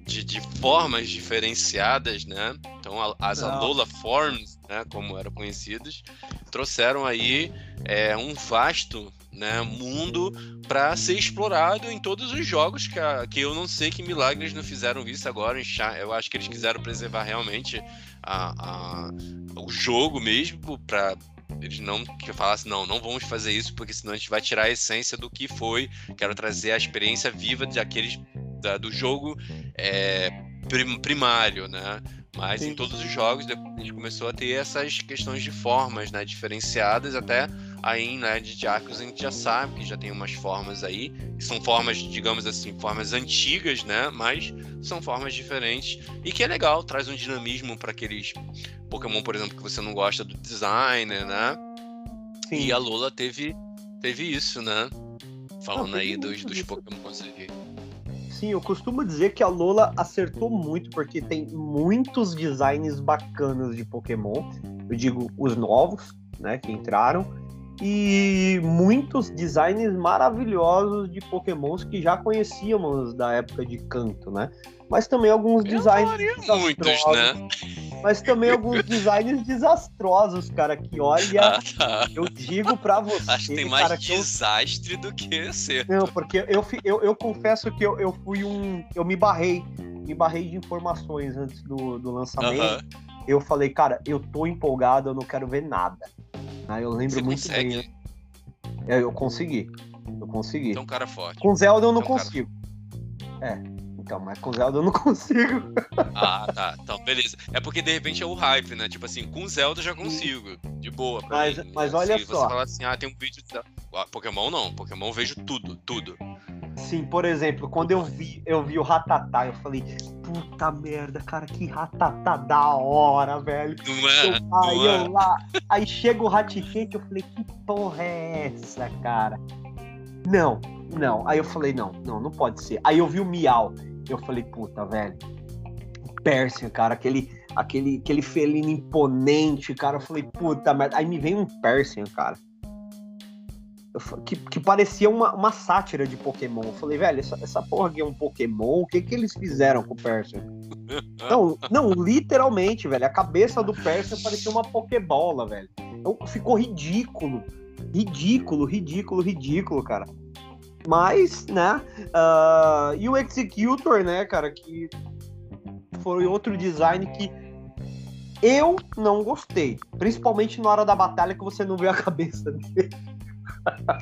[SPEAKER 2] de, de formas diferenciadas, né? Então as Alola Forms, né? Como eram conhecidas, trouxeram aí é, um vasto né, mundo para ser explorado em todos os jogos que, a, que eu não sei que milagres não fizeram isso agora. Eu acho que eles quiseram preservar realmente a, a, o jogo mesmo para eles não que falassem não, não vamos fazer isso porque senão a gente vai tirar a essência do que foi. Quero trazer a experiência viva de aqueles da, do jogo é, prim, primário, né? Mas Sim. em todos os jogos a gente começou a ter essas questões de formas, né, diferenciadas até aí, né, de Jacos a gente já sabe que já tem umas formas aí, que são formas, digamos assim, formas antigas, né, mas são formas diferentes e que é legal, traz um dinamismo para aqueles Pokémon, por exemplo, que você não gosta do designer, né? Sim. E a Lola teve teve isso, né? Falando aí dos, dos Pokémon aqui
[SPEAKER 1] assim, eu costumo dizer que a Lola acertou muito, porque tem muitos designs bacanas de Pokémon. Eu digo os novos, né, que entraram. E muitos designs maravilhosos de Pokémons que já conhecíamos da época de canto, né? Mas também alguns eu designs.
[SPEAKER 2] Muitos, né?
[SPEAKER 1] mas também alguns designs desastrosos, cara, que olha,
[SPEAKER 2] Ah, tá.
[SPEAKER 1] eu digo pra você, [laughs]
[SPEAKER 2] Acho que tem mais
[SPEAKER 1] cara, que eu-
[SPEAKER 2] desastre do que ser.
[SPEAKER 1] Não, porque eu, eu, eu confesso que eu, eu fui um. Eu me barrei. Me barrei de informações antes do, do lançamento.
[SPEAKER 2] Aham.
[SPEAKER 1] Eu falei, cara, eu tô empolgado, eu não quero ver nada. Aí eu lembro
[SPEAKER 2] Você
[SPEAKER 1] muito
[SPEAKER 2] consegue.
[SPEAKER 1] bem. É, Eu consegui. Eu consegui.
[SPEAKER 2] Então, cara forte.
[SPEAKER 1] com Zelda eu não
[SPEAKER 2] então, cara.
[SPEAKER 1] consigo. É. Então, mas com Zelda eu não [laughs] consigo.
[SPEAKER 2] Ah, tá. Então, beleza. É porque de repente é o hype, né? Tipo assim, com Zelda eu já consigo. De boa. pra
[SPEAKER 1] Mas-
[SPEAKER 2] mim.
[SPEAKER 1] mas olha
[SPEAKER 2] Se
[SPEAKER 1] só.
[SPEAKER 2] você falar assim, ah, tem um vídeo de Zelda. Ah, Pokémon não. Pokémon eu vejo tudo, tudo.
[SPEAKER 1] Sim, por exemplo, quando eu vi, eu vi o Ratatá, eu falei, puta merda, cara, que Ratatá da hora, velho.
[SPEAKER 2] Não é?
[SPEAKER 1] Eu, aí
[SPEAKER 2] não é?
[SPEAKER 1] eu lá, aí chega o Raticate, eu falei, que porra é essa, cara? Não, não. Aí eu falei, não, não, não pode ser. Aí eu vi o Miau, eu falei, puta, velho. Persian, cara, aquele, aquele, aquele felino imponente, cara. Eu falei, puta merda. Aí me vem um Persian, cara. Que, que parecia uma, uma sátira de Pokémon. Eu falei, velho, essa, essa porra aqui é um Pokémon? O que que eles fizeram com o Persian? [laughs] Não, não, literalmente, velho. A cabeça do Persian parecia uma Pokébola, velho. Então, ficou ridículo. Ridículo, ridículo, ridículo, cara. Mas, né? ah, e o Executor, né, cara, que foi outro design que eu não gostei. Principalmente na hora da batalha que você não vê a [laughs] cabeça dele.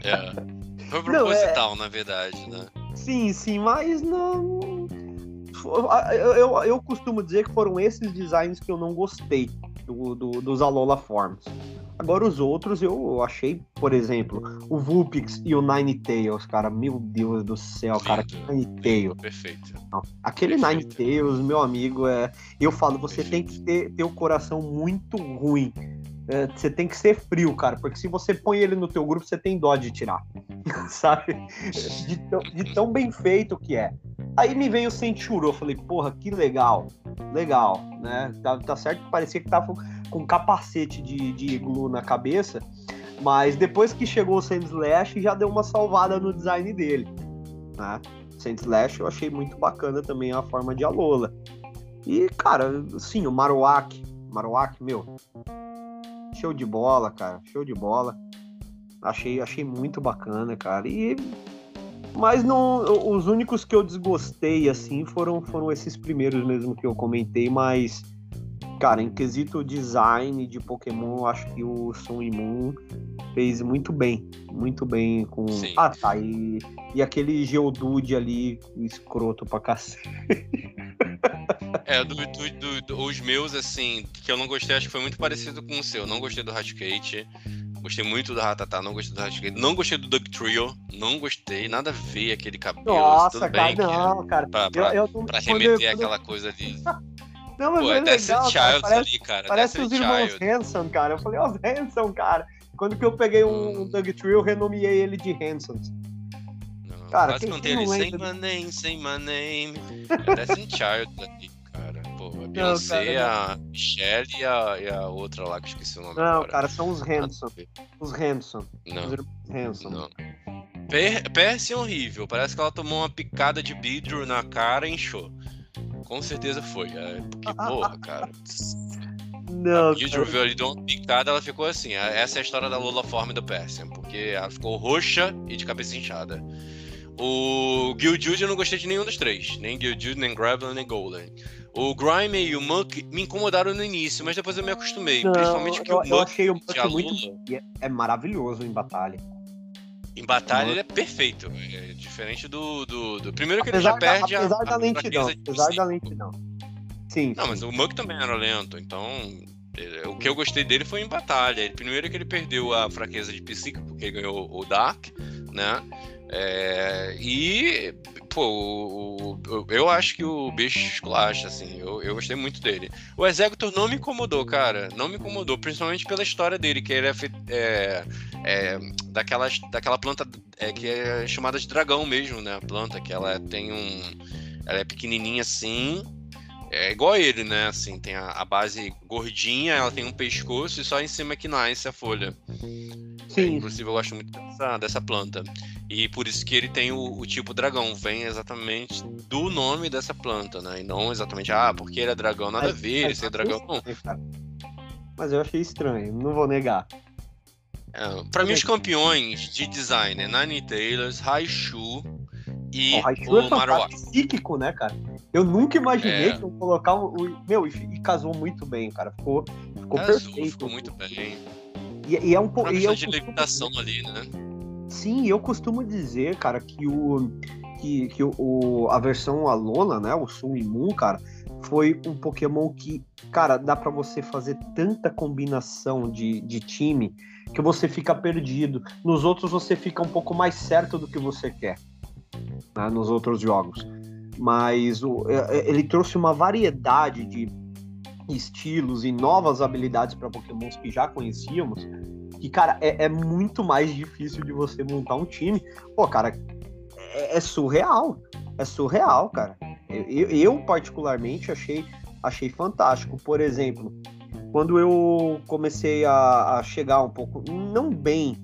[SPEAKER 2] É. Foi
[SPEAKER 1] Não, é-
[SPEAKER 2] proposital, na verdade, né?
[SPEAKER 1] Sim, sim, mas não. Eu, eu, eu costumo dizer que foram esses designs que eu não gostei do, do- dos Alola Forms. Agora os outros eu achei, por exemplo, o Vulpix e o Ninetales, cara. Meu Deus do céu, cara, que
[SPEAKER 2] Lindo,
[SPEAKER 1] Ninetales.
[SPEAKER 2] Perfeito.
[SPEAKER 1] Não, Aquele
[SPEAKER 2] Perfeito.
[SPEAKER 1] Ninetales, meu amigo, é. Eu falo, você tem que ter, ter o coração muito ruim. É, você tem que ser frio, cara, porque se você põe ele no teu grupo, você tem dó de tirar. [laughs] Sabe? De tão, de tão bem feito que é. Aí me veio o Senturo, eu falei, porra, que legal. Legal, né? Tá, tá certo que parecia que tava com capacete de, de iglu na cabeça, mas depois que chegou o Sand Slash, já deu uma salvada no design dele. Né? Sand Slash eu achei muito bacana também a forma de Alola. E, cara, sim, o Marowak. Marowak, meu. Show de bola, cara. Show de bola. Achei, achei muito bacana, cara. E. Mas não. Os únicos que eu desgostei, assim, foram, foram esses primeiros mesmo que eu comentei, mas. Cara, em quesito design de Pokémon, acho que o Sun e Moon fez muito bem. Muito bem com.
[SPEAKER 2] Sim.
[SPEAKER 1] Ah, tá. E, e aquele Geodude ali, escroto pra cacete.
[SPEAKER 2] É, do, do- do- os meus, assim, que eu não gostei, acho que foi muito parecido com o seu. Não gostei do Hatcate. Gostei muito do Ratatá, não gostei do Hatcate. Não gostei do Duck Trio, não gostei. Nada a ver aquele cabelo.
[SPEAKER 1] Nossa,
[SPEAKER 2] tudo
[SPEAKER 1] cara,
[SPEAKER 2] bem que
[SPEAKER 1] não, cara.
[SPEAKER 2] pra, pra,
[SPEAKER 1] eu, eu não-
[SPEAKER 2] pra remeter
[SPEAKER 1] eu-
[SPEAKER 2] aquela coisa ali.
[SPEAKER 1] Não, mas
[SPEAKER 2] Pô,
[SPEAKER 1] é
[SPEAKER 2] é
[SPEAKER 1] legal, cara. Parece,
[SPEAKER 2] ali, cara.
[SPEAKER 1] parece os irmãos
[SPEAKER 2] Child.
[SPEAKER 1] Hanson, cara. Eu falei, ó, os Hanson, cara. Quando que eu peguei um
[SPEAKER 2] Hum.
[SPEAKER 1] Doug Tree, eu renomeei ele de Hanson.
[SPEAKER 2] Não,
[SPEAKER 1] Cara,
[SPEAKER 2] quase cantei
[SPEAKER 1] não
[SPEAKER 2] ele, say
[SPEAKER 1] lembra
[SPEAKER 2] my name, say my name. É Destiny Child ali, cara. Pô, a Beyoncé, a Michelle e a, e a outra lá que eu esqueci o nome
[SPEAKER 1] Não,
[SPEAKER 2] agora.
[SPEAKER 1] cara, são os Hanson. Os Hanson. Os
[SPEAKER 2] Não,
[SPEAKER 1] irmãos Hanson.
[SPEAKER 2] não. É horrível. Parece que ela tomou uma picada de vidro na cara e inchou. Com certeza foi. É, porque, porra, cara. [laughs]
[SPEAKER 1] Não,
[SPEAKER 2] o
[SPEAKER 1] cara.
[SPEAKER 2] Drew ali deu uma picada, ela ficou assim. a- Essa é a história da Lola Form do Persian, porque ela ficou roxa e de cabeça inchada. O Giljude eu não gostei de nenhum dos três. Nem Giljude, nem Graveler, nem Golden. O Grime e o Muck me incomodaram no início, mas depois eu me acostumei.
[SPEAKER 1] Não,
[SPEAKER 2] principalmente porque
[SPEAKER 1] eu,
[SPEAKER 2] o
[SPEAKER 1] eu
[SPEAKER 2] Muck
[SPEAKER 1] achei o Muck muito. E é- É maravilhoso em batalha.
[SPEAKER 2] Em batalha,
[SPEAKER 1] Muck.
[SPEAKER 2] ele é perfeito. É diferente do, do, do- Primeiro que ele
[SPEAKER 1] Apesar,
[SPEAKER 2] já
[SPEAKER 1] da,
[SPEAKER 2] perde a-
[SPEAKER 1] apesar
[SPEAKER 2] a,
[SPEAKER 1] da lentidão. Apesar da lentidão. Sim.
[SPEAKER 2] Não,
[SPEAKER 1] sim.
[SPEAKER 2] mas o Muck também era lento, então eh, o que eu gostei dele foi em batalha. Ele- Primeiro que ele perdeu a fraqueza de psíquico, porque ele ganhou o Dark, né? É, e, pô, o- o- eu acho que o bicho esculacha, assim, eu, eu gostei muito dele. O Executor não me incomodou, cara, não me incomodou, principalmente pela história dele, que ele é, é, é, daquelas, daquela planta é, que é chamada de dragão mesmo, né? A planta, que ela tem um. Ela é pequenininha assim, é igual ele, né? Assim, tem a, a base gordinha, ela tem um pescoço e só em cima que nasce a folha. É,
[SPEAKER 1] Sim.
[SPEAKER 2] inclusive, eu gosto muito dessa, dessa planta. E por isso que ele tem o, o, tipo dragão, vem exatamente do nome dessa planta, né? E não exatamente, ah, porque ele é dragão, nada a ver, esse é dragão. Não.
[SPEAKER 1] Mas eu achei estranho, não vou negar.
[SPEAKER 2] É, para mim, os campeões de design é Nine Taylors, Raichu e o, Raichu o é Marowak.
[SPEAKER 1] psíquico, né, cara? Eu nunca imaginei é. que eu colocar o. Meu, e, casou muito bem, cara. Ficou, ficou perfeito.
[SPEAKER 2] Ficou muito bem.
[SPEAKER 1] E, e é um pouco.
[SPEAKER 2] De levitação ali, né?
[SPEAKER 1] Sim, eu costumo dizer, cara, que o que, que o, a versão Alola, né, o Sun e Moon, cara, foi um Pokémon que, cara, dá para você fazer tanta combinação de, de time que você fica perdido. Nos outros você fica um pouco mais certo do que você quer, né, nos outros jogos. Mas o, é, é, ele trouxe uma variedade de estilos e novas habilidades para Pokémons que já conhecíamos que, cara, é, é, muito mais difícil de você montar um time. Pô, cara, é, é surreal. É surreal, cara. Eu, eu, particularmente, achei, achei fantástico. Por exemplo, quando eu comecei a, a chegar um pouco, não bem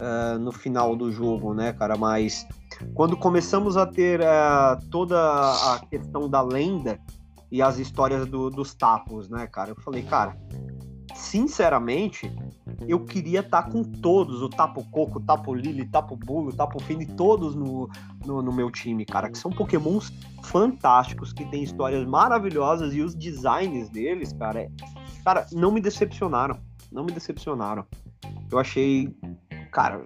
[SPEAKER 1] uh, no final do jogo, né, cara, mas quando começamos a ter uh, toda a questão da lenda e as histórias do, dos tapos, né, cara, eu falei, cara, sinceramente, eu queria estar tá com todos, o Tapo Coco, o Tapo Lily, Tapo Bulo, Tapo Fini, todos no, no, no, meu time, cara, que são pokémons fantásticos, que têm histórias maravilhosas e os designs deles, cara, é... cara, não me decepcionaram, não me decepcionaram. Eu achei cara,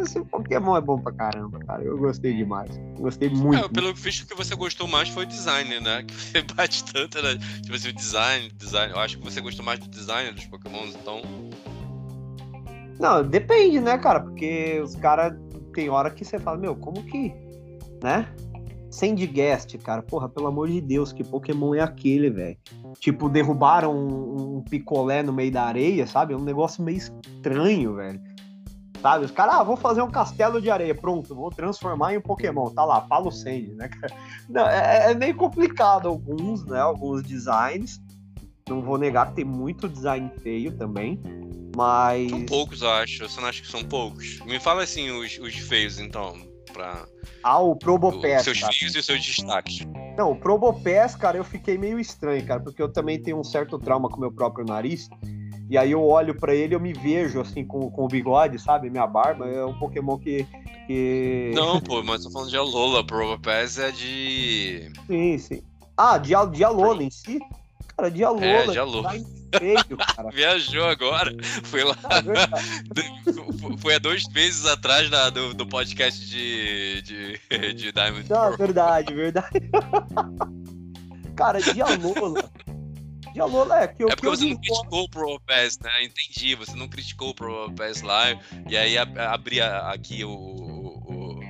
[SPEAKER 1] esse Pokémon é bom pra caramba, cara. Eu gostei demais. Gostei muito. É,
[SPEAKER 2] pelo visto que você gostou mais foi o design, né? [laughs] Que você bate tanto, né? Tipo assim, o design, design. Eu acho que você gostou mais do design dos Pokémons, então.
[SPEAKER 1] Não, depende, né, cara? Porque os caras tem hora que você fala, meu, como que. Né? Sandgast, cara, porra, pelo amor de Deus, que Pokémon é aquele, velho? Tipo, derrubaram um, um, picolé no meio da areia, sabe? É um negócio meio estranho, velho sabe? Os caras, ah, vou fazer um castelo de areia, pronto, vou transformar em um Pokémon, tá lá, Palo Sandy, né, Não, é, é, meio complicado alguns, né, alguns designs, não vou negar que tem muito design feio também, mas...
[SPEAKER 2] São poucos, eu acho, você não acha que são poucos? Me fala, assim, os, os feios, então, pra...
[SPEAKER 1] Ah, o Probopés,
[SPEAKER 2] Seus cara. feios e seus destaques.
[SPEAKER 1] Não, o Probopés, cara, eu fiquei meio estranho, cara, porque eu também tenho um certo trauma com o meu próprio nariz, e aí eu olho para ele eu me vejo assim com, com o bigode, sabe? Minha barba é um Pokémon que. que...
[SPEAKER 2] Não, pô, mas tô falando de Alola. Probopass é de.
[SPEAKER 1] Sim, sim. Ah, de, de Alola em si? Cara, de Alola. É,
[SPEAKER 2] de Alola. Feio, cara. [laughs] Viajou agora. Foi lá. É [laughs] foi há dois meses atrás da, do, do podcast de, de, de Diamond.
[SPEAKER 1] Não, verdade, verdade. [laughs] cara, de Alola. De Alola é que eu.
[SPEAKER 2] É porque você não criticou o Pro Pass, né? Entendi. Você não criticou o Pro Pass lá. E aí abria aqui o, o,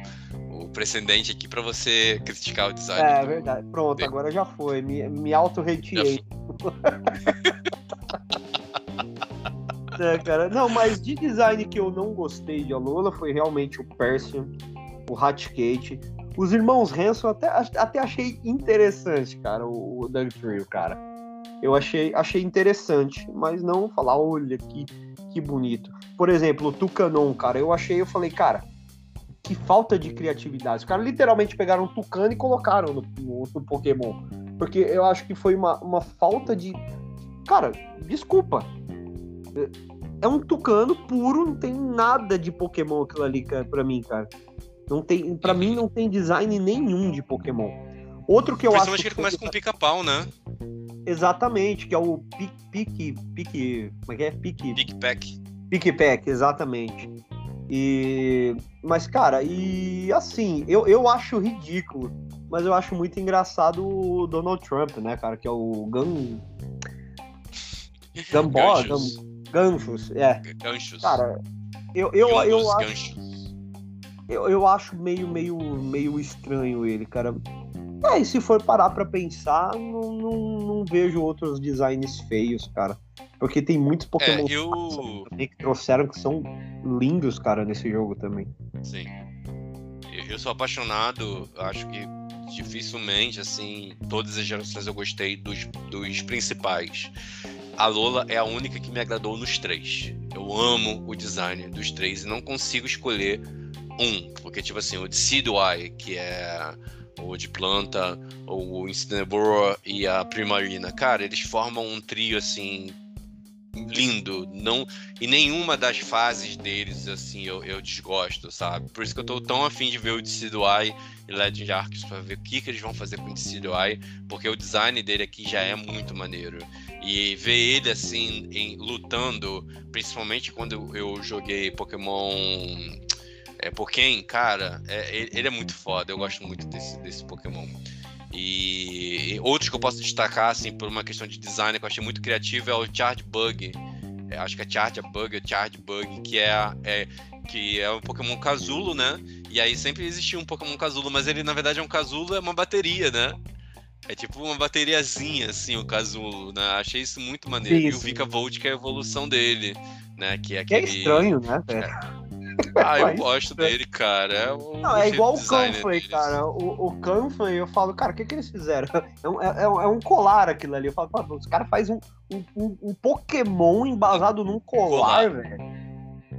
[SPEAKER 2] o precedente aqui pra você criticar o design.
[SPEAKER 1] É, do... verdade. Pronto, agora já foi. Me, me auto-retirei. [laughs] é, cara. Não, mas de design que eu não gostei de Alola foi realmente o Persian, o Hatchkate. Os irmãos Hanson até, até achei interessante, cara, o, o Doug Trio, cara eu achei, achei interessante, mas não falar, olha que, que bonito. Por exemplo, o Tucanon, cara, eu achei, eu falei, cara, que falta de criatividade. Os caras literalmente pegaram um Tucano e colocaram no, no, no, Pokémon. Porque eu acho que foi uma, uma falta de. Cara, desculpa. É um Tucano puro, não tem nada de Pokémon aquilo ali pra mim, cara. Não tem, pra mim não tem design nenhum de Pokémon. Outro que eu acho.
[SPEAKER 2] que ele começa com pica-pau, né?
[SPEAKER 1] Exatamente, que é o pique, pique, como é que é? Pique.
[SPEAKER 2] Pique pack.
[SPEAKER 1] Pique pack, exatamente. E, mas cara, e assim, eu, eu acho ridículo, mas eu acho muito engraçado o Donald Trump, né, cara, que é o Gun Gambó, Ganchos. Ganchos, é.
[SPEAKER 2] Ganchos.
[SPEAKER 1] Cara, eu eu, eu acho eu, eu acho meio meio meio estranho ele, cara. É, e se for parar pra pensar, não, não, não vejo outros designs feios, cara. Porque tem muitos Pokémon
[SPEAKER 2] é, eu...
[SPEAKER 1] que trouxeram que são lindos, cara, nesse jogo também.
[SPEAKER 2] Sim. Eu sou apaixonado, acho que dificilmente, assim, todas as gerações eu gostei dos, dos principais. A Lola é a única que me agradou nos três. Eu amo o design dos três e não consigo escolher um, porque tipo assim, o Decidueye, que é o de planta, o Incineroar e a Primarina, cara, eles formam um trio assim lindo, não e nenhuma das fases deles assim eu, eu desgosto, sabe? Por isso que eu tô tão afim de ver o Decidueye e Legend Arceus para ver o que, que eles vão fazer com o Decidueye, porque o design dele aqui já é muito maneiro. E ver ele assim em, lutando, principalmente quando eu joguei Pokémon é, Pokémon, cara, é, ele é muito foda. Eu gosto muito desse, desse Pokémon. E, e, outros que eu posso destacar, assim, por uma questão de design que eu achei muito criativo é o Charge Bug. É, acho que é Charge Bug, Charge Bug, que é, é, que é um Pokémon casulo, né? E aí sempre existiu um Pokémon casulo, mas ele na verdade é um casulo, é uma bateria, né? É tipo uma bateriazinha, assim, o casulo, né? Achei isso muito maneiro. Sim, e o Vika Volt, que é a evolução dele, né? Que é aquele...
[SPEAKER 1] Que é estranho, né, velho? É.
[SPEAKER 2] Ah, eu gosto dele, cara.
[SPEAKER 1] É não, é igual o Canfrey, cara. O, o Canfrey, eu falo, cara, o que, que eles fizeram? É um, é, é um colar aquilo ali. Eu falo, os caras fazem um, um, um, Pokémon embasado num colar, velho.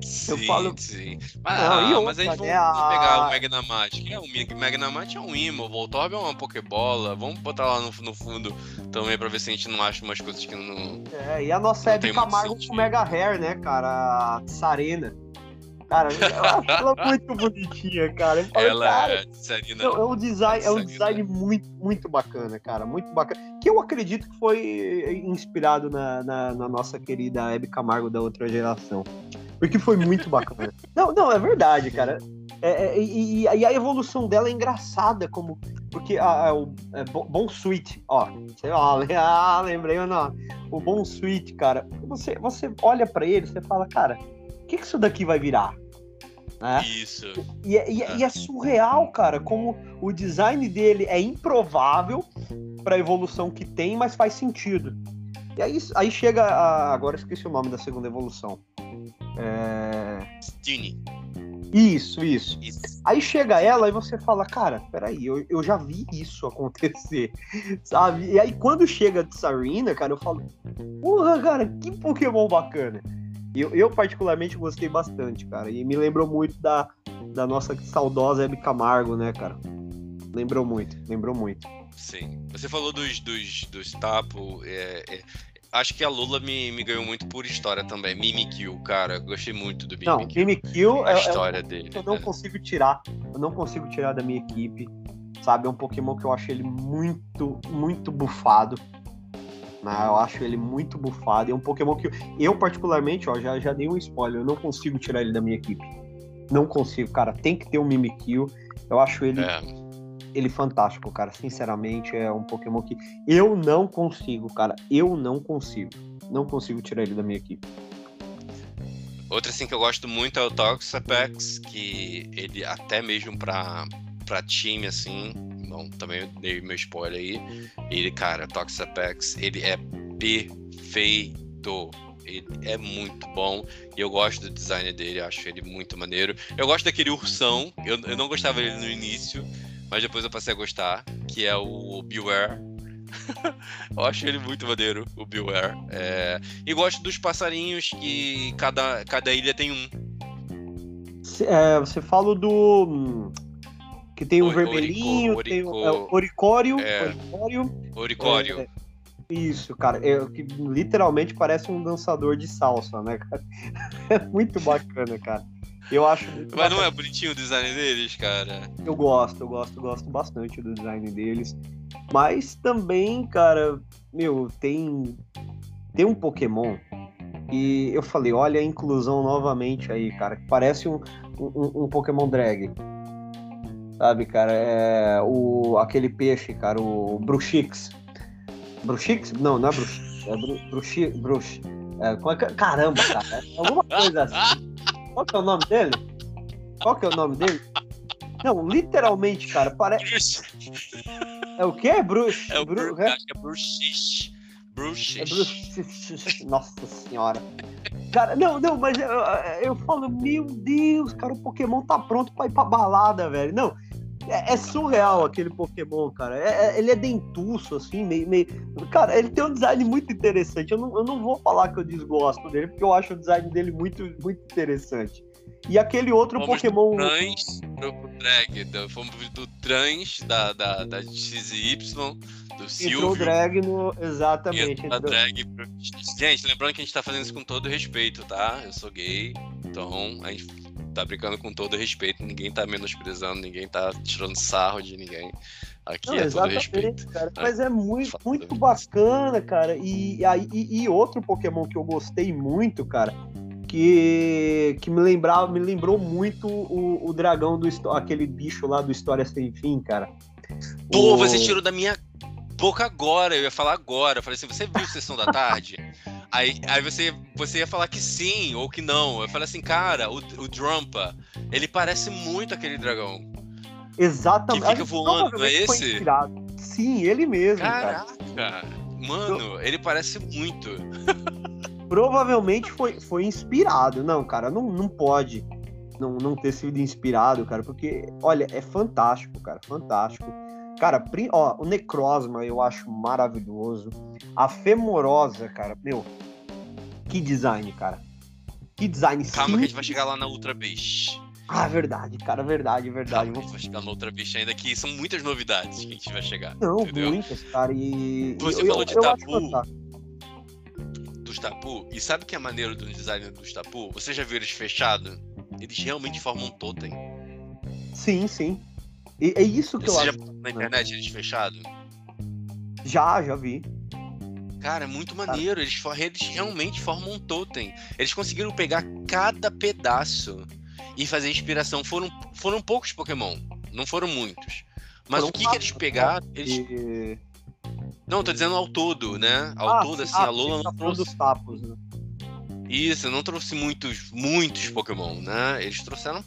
[SPEAKER 2] Sim, eu falo... sim. Mas, não, ah, mas aí vamos, é a... pegar o Magnamite. é o Magnamite é um Imo, o Voltorb é uma Pokébola. Vamos botar lá no, no, fundo também pra ver se a gente não acha umas coisas que não.
[SPEAKER 1] É, e a nossa Hebe Camargo com Mega Hair, né, cara? A Sarena. Cara, [laughs] ela muito bonitinha, cara. Falo, ela cara, é, é um design, é um design muito, muito bacana, cara. Muito bacana. Que eu acredito que foi inspirado na, na, na nossa querida Hebe Camargo da outra geração. Porque foi muito bacana. [laughs] não, não, é verdade, cara. É, é, e, e, a evolução dela é engraçada, como. Porque a, a, o é, Bom Sweet, ó, ó, [laughs] ah, lembrei o nome. O Bom Sweet, cara, você, você olha para ele, você fala, cara, o que, que isso daqui vai virar? Né?
[SPEAKER 2] Isso.
[SPEAKER 1] E, e, e, é surreal, cara, como o design dele é improvável para a evolução que tem, mas faz sentido. E aí, aí chega a, agora esqueci o nome da segunda evolução. É...
[SPEAKER 2] Stine.
[SPEAKER 1] Isso, isso, isso. Aí chega ela e você fala, cara, peraí, eu, eu já vi isso acontecer, [laughs] sabe? E aí quando chega a Tsarina, cara, eu falo, porra, cara, que Pokémon bacana. Eu, eu particularmente gostei bastante, cara. E me lembrou muito da, da nossa saudosa Hebe Camargo, né, cara? Lembrou muito, lembrou muito.
[SPEAKER 2] Sim. Você falou dos, dos, dos Tapo. É, é, acho que a Lula me, me ganhou muito por história também. Mimikyu, cara. Gostei muito do
[SPEAKER 1] Mimikyu. Não, Mimikyu
[SPEAKER 2] é a história é um dele.
[SPEAKER 1] Eu não né? consigo tirar. Eu não consigo tirar da minha equipe. Sabe? É um Pokémon que eu acho ele muito, muito bufado. Né? Eu acho ele muito bufado. É um Pokémon que eu, particularmente, ó, já, já dei um spoiler. Eu não consigo tirar ele da minha equipe. Não consigo, cara. Tem que ter um Mimikyu. Eu acho ele. É. Ele fantástico, cara. Sinceramente, é um Pokémon que eu não consigo, cara. Eu não consigo. Não consigo tirar ele da minha equipe.
[SPEAKER 2] Outra assim que eu gosto muito é o Toxapex, que ele até mesmo para para time assim, também dei meu spoiler aí. Ele, cara, Toxapex, ele é perfeito. Ele é muito bom e eu gosto do design dele, acho ele muito maneiro. Eu gosto daquele ursão, eu, eu não gostava dele no início, mas depois eu passei a gostar, que é o Beware. [laughs] eu acho ele muito maneiro, o Beware. É... E gosto dos passarinhos, que cada, cada ilha tem um.
[SPEAKER 1] É, você fala do que tem o, o vermelhinho, Orico, tem o, é, o oricório. É, oricório.
[SPEAKER 2] Oricório. É,
[SPEAKER 1] isso, cara, é, que literalmente parece um dançador de salsa, né, cara? [laughs] É muito bacana, cara. Eu acho.
[SPEAKER 2] Mas
[SPEAKER 1] bacana.
[SPEAKER 2] não é bonitinho o design deles, cara?
[SPEAKER 1] Eu gosto, eu gosto, gosto bastante do design deles. Mas também, cara, meu, tem. Tem um Pokémon e eu falei, olha a inclusão novamente aí, cara, que parece um, um, um Pokémon drag. Sabe, cara, é o, aquele peixe, cara, o Bruxix. Bruxix? Não, não é Bruxix. É bru, Bruxi, Brux. É, é, caramba, cara. É alguma coisa assim. Qual que é o nome dele? Qual que é o nome dele? Não, literalmente, cara, parece. É o quê? Bruxo.
[SPEAKER 2] É o Bru... é? é Bruxix.
[SPEAKER 1] Bruxix. Nossa senhora. Cara, não, não, mas eu, eu falo, meu Deus, cara, o Pokémon tá pronto pra ir pra balada, velho. Não, é, é, surreal aquele Pokémon, cara. É, é, ele é dentuço, assim, meio, meio. Cara, ele tem um design muito interessante. Eu não, eu não vou falar que eu desgosto dele, porque eu acho o design dele muito, muito interessante. E aquele outro
[SPEAKER 2] Fomos
[SPEAKER 1] Pokémon.
[SPEAKER 2] Do trans pro, drag. do- fomos do trans da, da, da XY, do
[SPEAKER 1] Entrou
[SPEAKER 2] Silvio.
[SPEAKER 1] drag no. Exatamente.
[SPEAKER 2] entrou
[SPEAKER 1] entrou-
[SPEAKER 2] drag pro... Gente, lembrando que a gente tá fazendo isso com todo respeito, tá? Eu sou gay, então a gente tá brincando com todo respeito. Ninguém tá menosprezando, ninguém tá tirando sarro de ninguém. Aqui
[SPEAKER 1] Não,
[SPEAKER 2] é todo
[SPEAKER 1] exatamente,
[SPEAKER 2] respeito.
[SPEAKER 1] cara.
[SPEAKER 2] É.
[SPEAKER 1] Mas é muito, muito bacana, cara. E, e, e outro Pokémon que eu gostei muito, cara, que, que me lembrava, me lembrou muito o, o dragão do aquele bicho lá do História Sem Fim, cara.
[SPEAKER 2] Pô,
[SPEAKER 1] O-
[SPEAKER 2] você tirou da minha boca agora, eu ia falar agora. Eu falei assim, você viu Sessão da Tarde? Aí, aí você, você ia falar que sim ou que não. Eu falei assim, cara, o, o Drumpa, ele parece muito aquele dragão.
[SPEAKER 1] Exatamente.
[SPEAKER 2] que fica voando, não é esse?
[SPEAKER 1] Sim, ele mesmo, cara.
[SPEAKER 2] Caraca, mano, ele parece muito. [laughs]
[SPEAKER 1] Provavelmente foi, foi inspirado. Não, cara, não, não pode não, não ter sido inspirado, cara, porque, olha, é fantástico, cara, fantástico. Cara, ó, o Necrozma eu acho maravilhoso. A Femorosa, cara, meu, que design, cara. Que design
[SPEAKER 2] Calma que a gente vai
[SPEAKER 1] simples.
[SPEAKER 2] chegar lá na Ultra Beast.
[SPEAKER 1] Ah, verdade, cara, verdade, verdade.
[SPEAKER 2] Calma a gente vai chegar na Ultra Beast ainda, que são muitas novidades que a gente vai chegar.
[SPEAKER 1] Não,
[SPEAKER 2] entendeu?
[SPEAKER 1] muitas, cara, e...
[SPEAKER 2] Você
[SPEAKER 1] eu,
[SPEAKER 2] falou
[SPEAKER 1] eu-
[SPEAKER 2] de
[SPEAKER 1] eu
[SPEAKER 2] tabu.
[SPEAKER 1] fantástico.
[SPEAKER 2] Dos tapu, e sabe que é maneiro do design dos tapu? Você já viu eles fechados? Eles realmente formam um totem.
[SPEAKER 1] Sim, sim. E, é isso que eu
[SPEAKER 2] Você já
[SPEAKER 1] acho.
[SPEAKER 2] na internet eles fechados?
[SPEAKER 1] Já, já vi.
[SPEAKER 2] Cara, é muito maneiro. Eles, eles realmente formam um totem. Eles conseguiram pegar cada pedaço e fazer inspiração. Foram, foram poucos Pokémon, não foram muitos. Mas
[SPEAKER 1] Foram
[SPEAKER 2] o que, que eles
[SPEAKER 1] quatro,
[SPEAKER 2] pegaram? Eles...
[SPEAKER 1] E-
[SPEAKER 2] Não, tô dizendo ao todo, né? Ao
[SPEAKER 1] Ah,
[SPEAKER 2] todo,
[SPEAKER 1] sim,
[SPEAKER 2] assim,
[SPEAKER 1] ah,
[SPEAKER 2] a Lola não trouxe.
[SPEAKER 1] dos tapos, né?
[SPEAKER 2] Isso, não trouxe muitos, muitos Pokémon, né? Eles trouxeram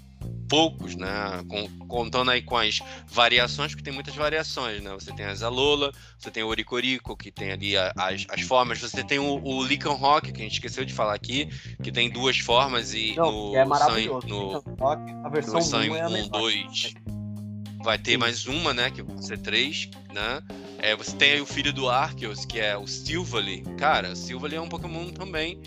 [SPEAKER 2] poucos, né? Com- contando aí com as variações, porque tem muitas variações, né? Você tem as Alola, você tem o Oricorico, que tem ali a- as, as formas, você tem o, o Licon Rock, que a gente esqueceu de falar aqui, que tem duas formas e
[SPEAKER 1] Não,
[SPEAKER 2] no
[SPEAKER 1] é maravilhoso.
[SPEAKER 2] Sun, no,
[SPEAKER 1] que a versão
[SPEAKER 2] no Sun
[SPEAKER 1] 1 é a
[SPEAKER 2] 1,
[SPEAKER 1] melhor.
[SPEAKER 2] 2, vai ter
[SPEAKER 1] Sim.
[SPEAKER 2] mais uma, né? Que vai ser três, né? É, você tem aí o filho do Arceus, que é o Silvally. Cara, o Silvally é um Pokémon também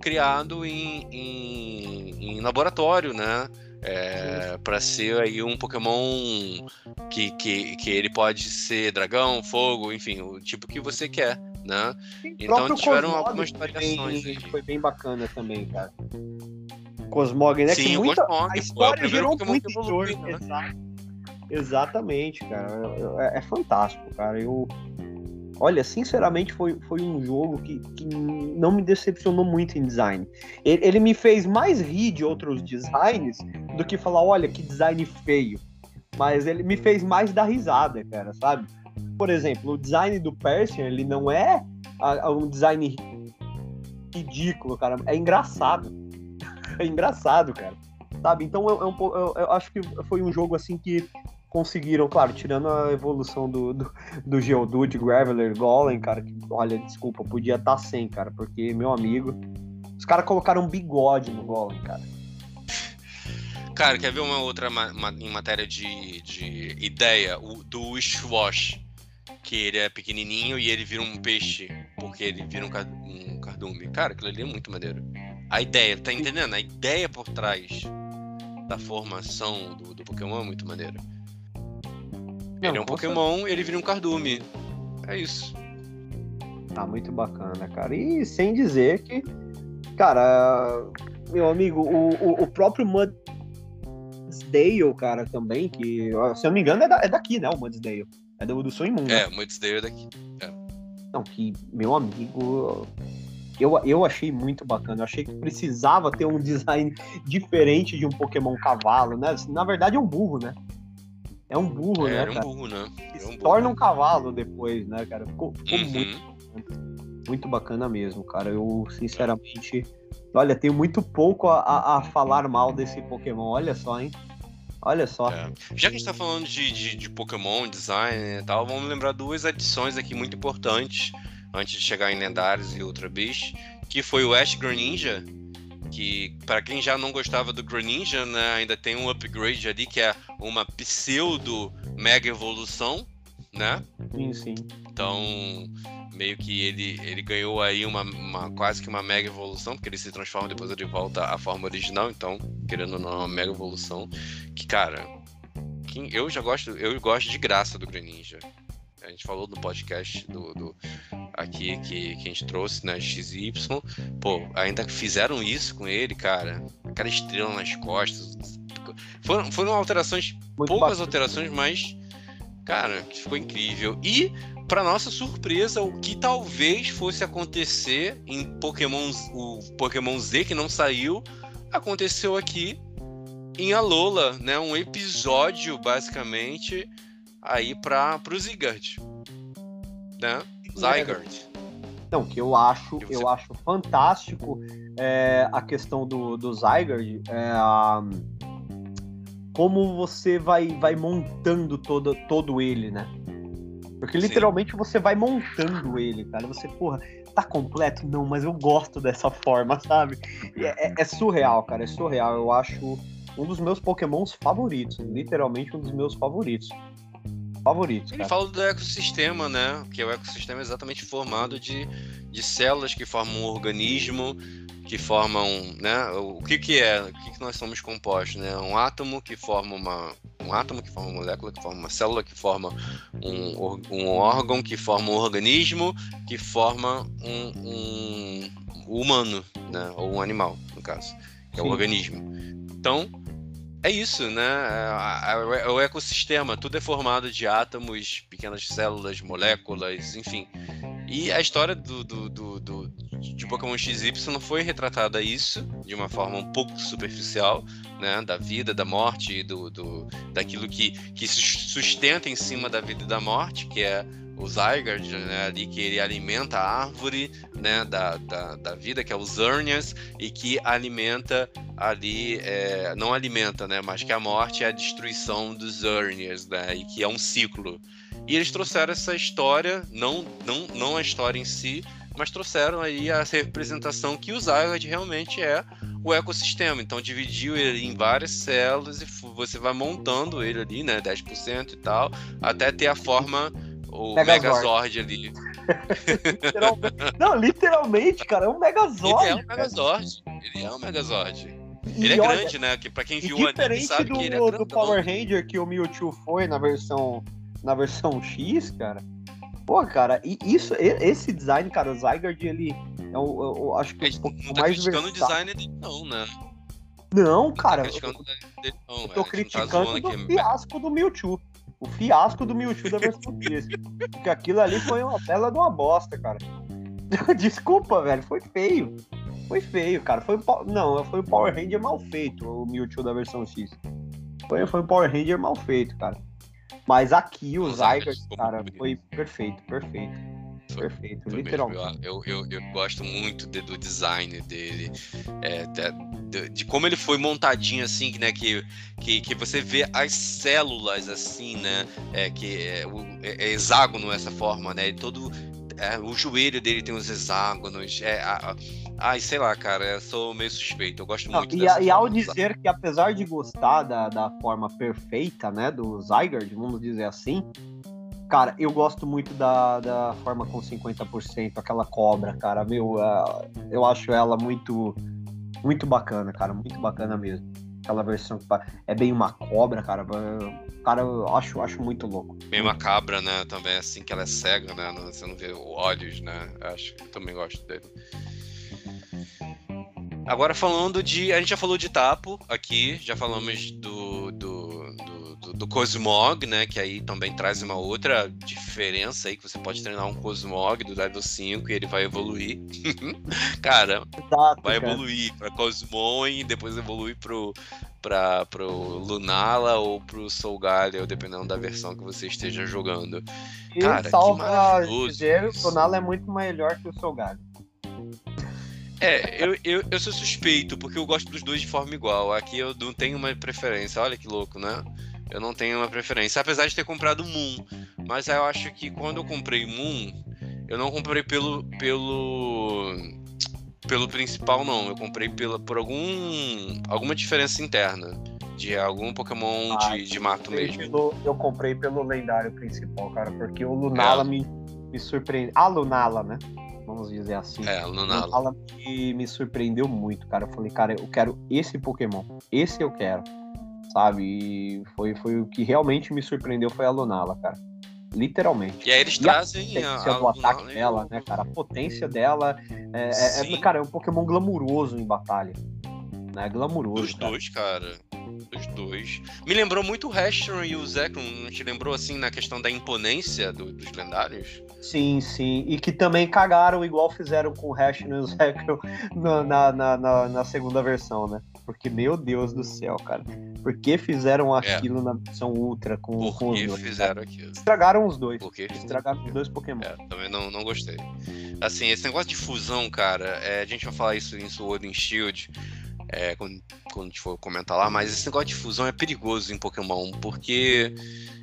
[SPEAKER 2] criado em, em, em laboratório, né? É, para ser aí um Pokémon que, que, que ele pode ser dragão, fogo, enfim, o tipo que você quer, né?
[SPEAKER 1] O
[SPEAKER 2] Então tiveram
[SPEAKER 1] Cosmog
[SPEAKER 2] algumas
[SPEAKER 1] foi
[SPEAKER 2] variações
[SPEAKER 1] bem-. Foi bem bacana também, cara. Cosmog, né?
[SPEAKER 2] Sim,
[SPEAKER 1] que muita,
[SPEAKER 2] Cosmog, é
[SPEAKER 1] a
[SPEAKER 2] o
[SPEAKER 1] história gerou
[SPEAKER 2] Pokémon
[SPEAKER 1] muito
[SPEAKER 2] evoluiu, né?
[SPEAKER 1] Exatamente, cara. É, é fantástico, cara. Eu, olha, sinceramente, foi, foi um jogo que, que não me decepcionou muito em design. Ele, ele me fez mais rir de outros designs do que falar, olha, que design feio. Mas ele me fez mais dar risada, cara, sabe? Por exemplo, o design do Persian, ele não é a- a um design ridículo, cara. É engraçado. [laughs] É engraçado, cara. Sabe? Então eu, eu, eu- eu acho que foi um jogo assim que conseguiram, claro, tirando a evolução do, do, do Geodude, Graveler, Golem, cara, que, olha, desculpa, podia estar sem, cara, porque, meu amigo, os caras colocaram um bigode no Golem, cara.
[SPEAKER 2] Cara, quer ver uma outra ma- ma- em matéria de, de ideia? O do Wishwash. Que ele é pequenininho e ele vira um peixe porque ele vira um, car- um cardume. Cara, aquilo ali é muito maneiro. A ideia, tá entendendo? A ideia por trás da formação do, do Pokémon é muito maneiro.
[SPEAKER 1] Não,
[SPEAKER 2] ele é um Pokémon ele vira um cardume. É isso.
[SPEAKER 1] Tá muito bacana, cara. E sem dizer que, cara, meu amigo, o, o, o próprio Mudsdale, cara, também, que, se eu não me engano, é, da- é daqui, né? O Mudsdale. É do, do Sonho Imundo.
[SPEAKER 2] É, o Mudsdale daqui.
[SPEAKER 1] Não, que, meu amigo, eu, eu achei muito bacana. Eu achei que precisava ter um [laughs] design diferente de um Pokémon cavalo, né? Na verdade, é um burro, né? É um burro,
[SPEAKER 2] É,
[SPEAKER 1] né,
[SPEAKER 2] era um
[SPEAKER 1] cara?
[SPEAKER 2] burro, né?
[SPEAKER 1] Se
[SPEAKER 2] um burro.
[SPEAKER 1] torna um cavalo depois, né, cara? Ficou, ficou muito
[SPEAKER 2] Uhum.
[SPEAKER 1] muito bacana mesmo, cara. Eu, sinceramente, olha, tenho muito pouco a, a- a falar mal desse Pokémon. Olha só, hein? Olha só.
[SPEAKER 2] É. Já que a gente tá falando de, de, de Pokémon, design e tal, vamos lembrar duas adições aqui muito importantes antes de chegar em Lendários e Ultra Beast, que foi o Ash Greninja, que para quem já não gostava do Greninja, né, ainda tem um upgrade ali que é uma pseudo mega evolução, né?
[SPEAKER 1] Sim, sim.
[SPEAKER 2] Então, meio que ele, ele ganhou aí uma, uma, quase que uma mega evolução, porque ele se transforma depois ele volta à forma original, então, querendo ou não, é uma mega evolução. Que, cara, quem, eu já gosto, eu gosto de graça do Greninja. A gente falou no podcast do, do aqui que, que a gente trouxe, né, XY. Pô, ainda fizeram isso com ele, cara. Aquela estrela nas costas. Foram, foram alterações, Muito poucas bacana. alterações, mas, cara, ficou incrível. E para nossa surpresa, o que talvez fosse acontecer em Pokémon, o Pokémon Z que não saiu, aconteceu aqui em Alola, né? Um episódio basicamente aí para o Zygarde, né? Zygarde.
[SPEAKER 1] Então, que eu acho, eu acho fantástico é, a questão do, do Zygarde, é, como você vai, vai montando todo, todo ele, né? Porque literalmente Sim. você vai montando ele, cara. Você, porra, tá completo? Não, mas eu gosto dessa forma, sabe? É, é, é, surreal, cara. É surreal. Eu acho um dos meus pokémons favoritos. Literalmente um dos meus favoritos. Favoritos.
[SPEAKER 2] Ele fala do ecossistema, né? Que é o ecossistema exatamente formado de, de células que formam um organismo que formam, né? O que que é? O que que nós somos compostos, né? Um átomo que forma uma um átomo que forma uma molécula, que forma uma célula, que forma um, um órgão, que forma um organismo, que forma um, um humano, né? Ou um animal, no caso, que é o organismo. Então, é isso, né? É, o ecossistema, tudo é formado de átomos, pequenas células, moléculas, enfim. E a história do, do, do, do de Pokémon XY foi retratada isso de uma forma um pouco superficial, né? Da vida, da morte, do, do daquilo que, que se sustenta em cima da vida e da morte, que é o Zygarde, né, ali que ele alimenta a árvore, né, da, da, da vida, que é os Zernias, e que alimenta ali, é, não alimenta, né, mas que a morte é a destruição dos Zernias, né, e que é um ciclo. E eles trouxeram essa história, não, não, não a história em si, mas trouxeram aí a representação que o Zygarde realmente é o ecossistema. Então dividiu ele em várias células e você vai montando ele ali, né, 10% e tal, até ter a forma o Megazord, Megazord ali.
[SPEAKER 1] literalmente, não, literalmente, cara, é um Megazord.
[SPEAKER 2] Ele é um Megazord. Cara. Ele é um Megazord. E ele é olha, grande, né? Que pra quem viu o anime sabe
[SPEAKER 1] do,
[SPEAKER 2] que ele é
[SPEAKER 1] do Power Ranger que o Mewtwo foi na versão na versão X, cara. Pô, cara, e isso, esse design, cara, o Zygarde, ele é o, eu acho que
[SPEAKER 2] é um tá mais criticando o design dele não, né?
[SPEAKER 1] Não, cara. Tá criticando eu, dele, não, eu tô tá criticando tá o fiasco do Mewtwo. O fiasco do Mewtwo da versão [laughs] X. Porque aquilo ali foi uma bela de uma bosta, cara. [laughs] Desculpa, velho, foi feio. Foi feio, cara. Foi, não, foi o Power Ranger mal feito, o Mewtwo da versão X. Foi, foi um Power Ranger mal feito, cara. Mas aqui o Zygarde, cara, foi perfeito, perfeito. Perfeito, foi literalmente.
[SPEAKER 2] Eu, eu, eu, gosto muito de, do design dele, é, de, de, como ele foi montadinho assim, né? Que, que, que você vê as células assim, né? É, que é, é, é hexágono essa forma, né? todo é, o joelho dele tem os hexágonos. É, a, Ai, sei lá, cara, eu sou meio suspeito, eu gosto Não, muito
[SPEAKER 1] e, dessa E ao dizer que apesar de gostar da, da forma perfeita, né, do Zygarde, vamos dizer assim, cara, eu gosto muito da, da forma com 50%, aquela cobra, cara, meu, uh, eu acho ela muito, muito bacana, cara, muito bacana mesmo. Aquela versão que é bem uma cobra, cara, cara, eu acho, acho muito louco.
[SPEAKER 2] Bem macabra, né, também, assim, que ela é cega, né, você não vê olhos, né, acho que também gosto dele. Agora falando de. A gente já falou de Tapo aqui, já falamos do, do, do, do, Cosmog, né? Que aí também traz uma outra diferença aí, que você pode treinar um Cosmog do level 5 e ele vai evoluir. [laughs] cara, Exato, vai cara. evoluir para Cosmon e depois evoluir pro, pra, pro Lunala ou pro Soul Galio, dependendo da versão que você esteja jogando.
[SPEAKER 1] E cara, salva dizer, o Lunala é muito melhor que o Soul Galio.
[SPEAKER 2] É, eu, eu, eu sou suspeito, porque eu gosto dos dois de forma igual. Aqui eu não tenho uma preferência. Olha que louco, né? Eu não tenho uma preferência. Apesar de ter comprado Moon. Mas eu acho que quando eu comprei Moon, eu não comprei pelo. pelo. pelo principal, não. Eu comprei pela, por algum. alguma diferença interna. De algum Pokémon ah, de, de mato mesmo.
[SPEAKER 1] Pelo, eu comprei pelo lendário principal, cara, porque o Lunala é. me me surpreendeu. A Lunala, né? Vamos dizer assim.
[SPEAKER 2] É, a Lunala.
[SPEAKER 1] Lunala me, me surpreendeu muito, cara. Eu falei, cara, eu quero esse Pokémon. Esse eu quero. Sabe? E foi, foi o que realmente me surpreendeu foi a Lunala, cara. Literalmente.
[SPEAKER 2] E aí eles
[SPEAKER 1] E
[SPEAKER 2] trazem
[SPEAKER 1] a
[SPEAKER 2] a,
[SPEAKER 1] potência
[SPEAKER 2] a
[SPEAKER 1] do ataque
[SPEAKER 2] Lunala e
[SPEAKER 1] dela,
[SPEAKER 2] o-
[SPEAKER 1] né, cara? A potência dela é, é- é- cara, é um Pokémon glamuroso em batalha. Né? Glamuroso.
[SPEAKER 2] Dos
[SPEAKER 1] cara.
[SPEAKER 2] dois, cara. Dos dois. Me lembrou muito o Heston e o Zekrom. Te lembrou, assim, na questão da imponência do- dos lendários?
[SPEAKER 1] Sim, sim. E que também cagaram igual fizeram com o Hash e o Zekrom [laughs] na, na, na, na- na segunda versão, né? Porque, meu Deus do céu, cara. Por que fizeram aquilo na versão Ultra com,
[SPEAKER 2] Por
[SPEAKER 1] com os dois?
[SPEAKER 2] fizeram aquilo?
[SPEAKER 1] Estragaram os dois.
[SPEAKER 2] Por que
[SPEAKER 1] Estragaram os dois Pokémon.
[SPEAKER 2] É, também não, não gostei. Assim, esse negócio de fusão, cara, é, a gente vai falar isso em Sword and Shield é, quando, quando a gente for comentar lá, mas esse negócio de fusão é perigoso em Pokémon, porque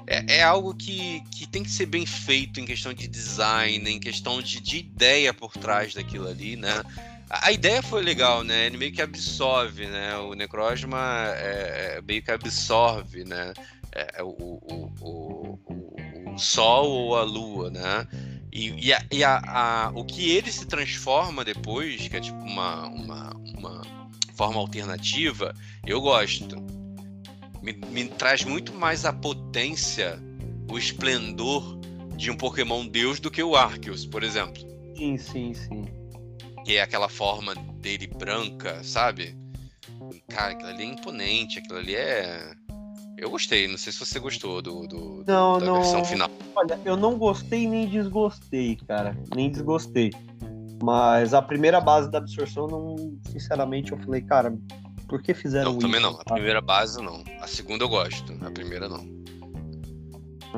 [SPEAKER 2] é, é algo que, que tem que ser bem feito em questão de design, em questão de, de ideia por trás daquilo ali, né? A, ideia foi legal, né? Ele meio que absorve, né? O Necrozma é, é, meio que absorve, né? É, o, o, o, o, o Sol ou a Lua, né? E, e, a, e a, a- o que ele se transforma depois, que é tipo uma, uma, uma forma alternativa, eu gosto. Me, me traz muito mais a potência, o esplendor de um Pokémon Deus do que o Arceus, por exemplo.
[SPEAKER 1] Sim, sim, sim.
[SPEAKER 2] Que é aquela forma dele branca, sabe? Cara, aquilo ali é imponente, aquilo ali é. Eu gostei, não sei se você gostou do, do-
[SPEAKER 1] Não,
[SPEAKER 2] da
[SPEAKER 1] não.
[SPEAKER 2] versão final.
[SPEAKER 1] Olha, eu não gostei nem desgostei, cara. Nem desgostei. Mas a primeira base da absorção, não, sinceramente, eu falei, cara, por que fizeram
[SPEAKER 2] Não,
[SPEAKER 1] isso?
[SPEAKER 2] também não. A primeira base não. A segunda eu gosto. A primeira não.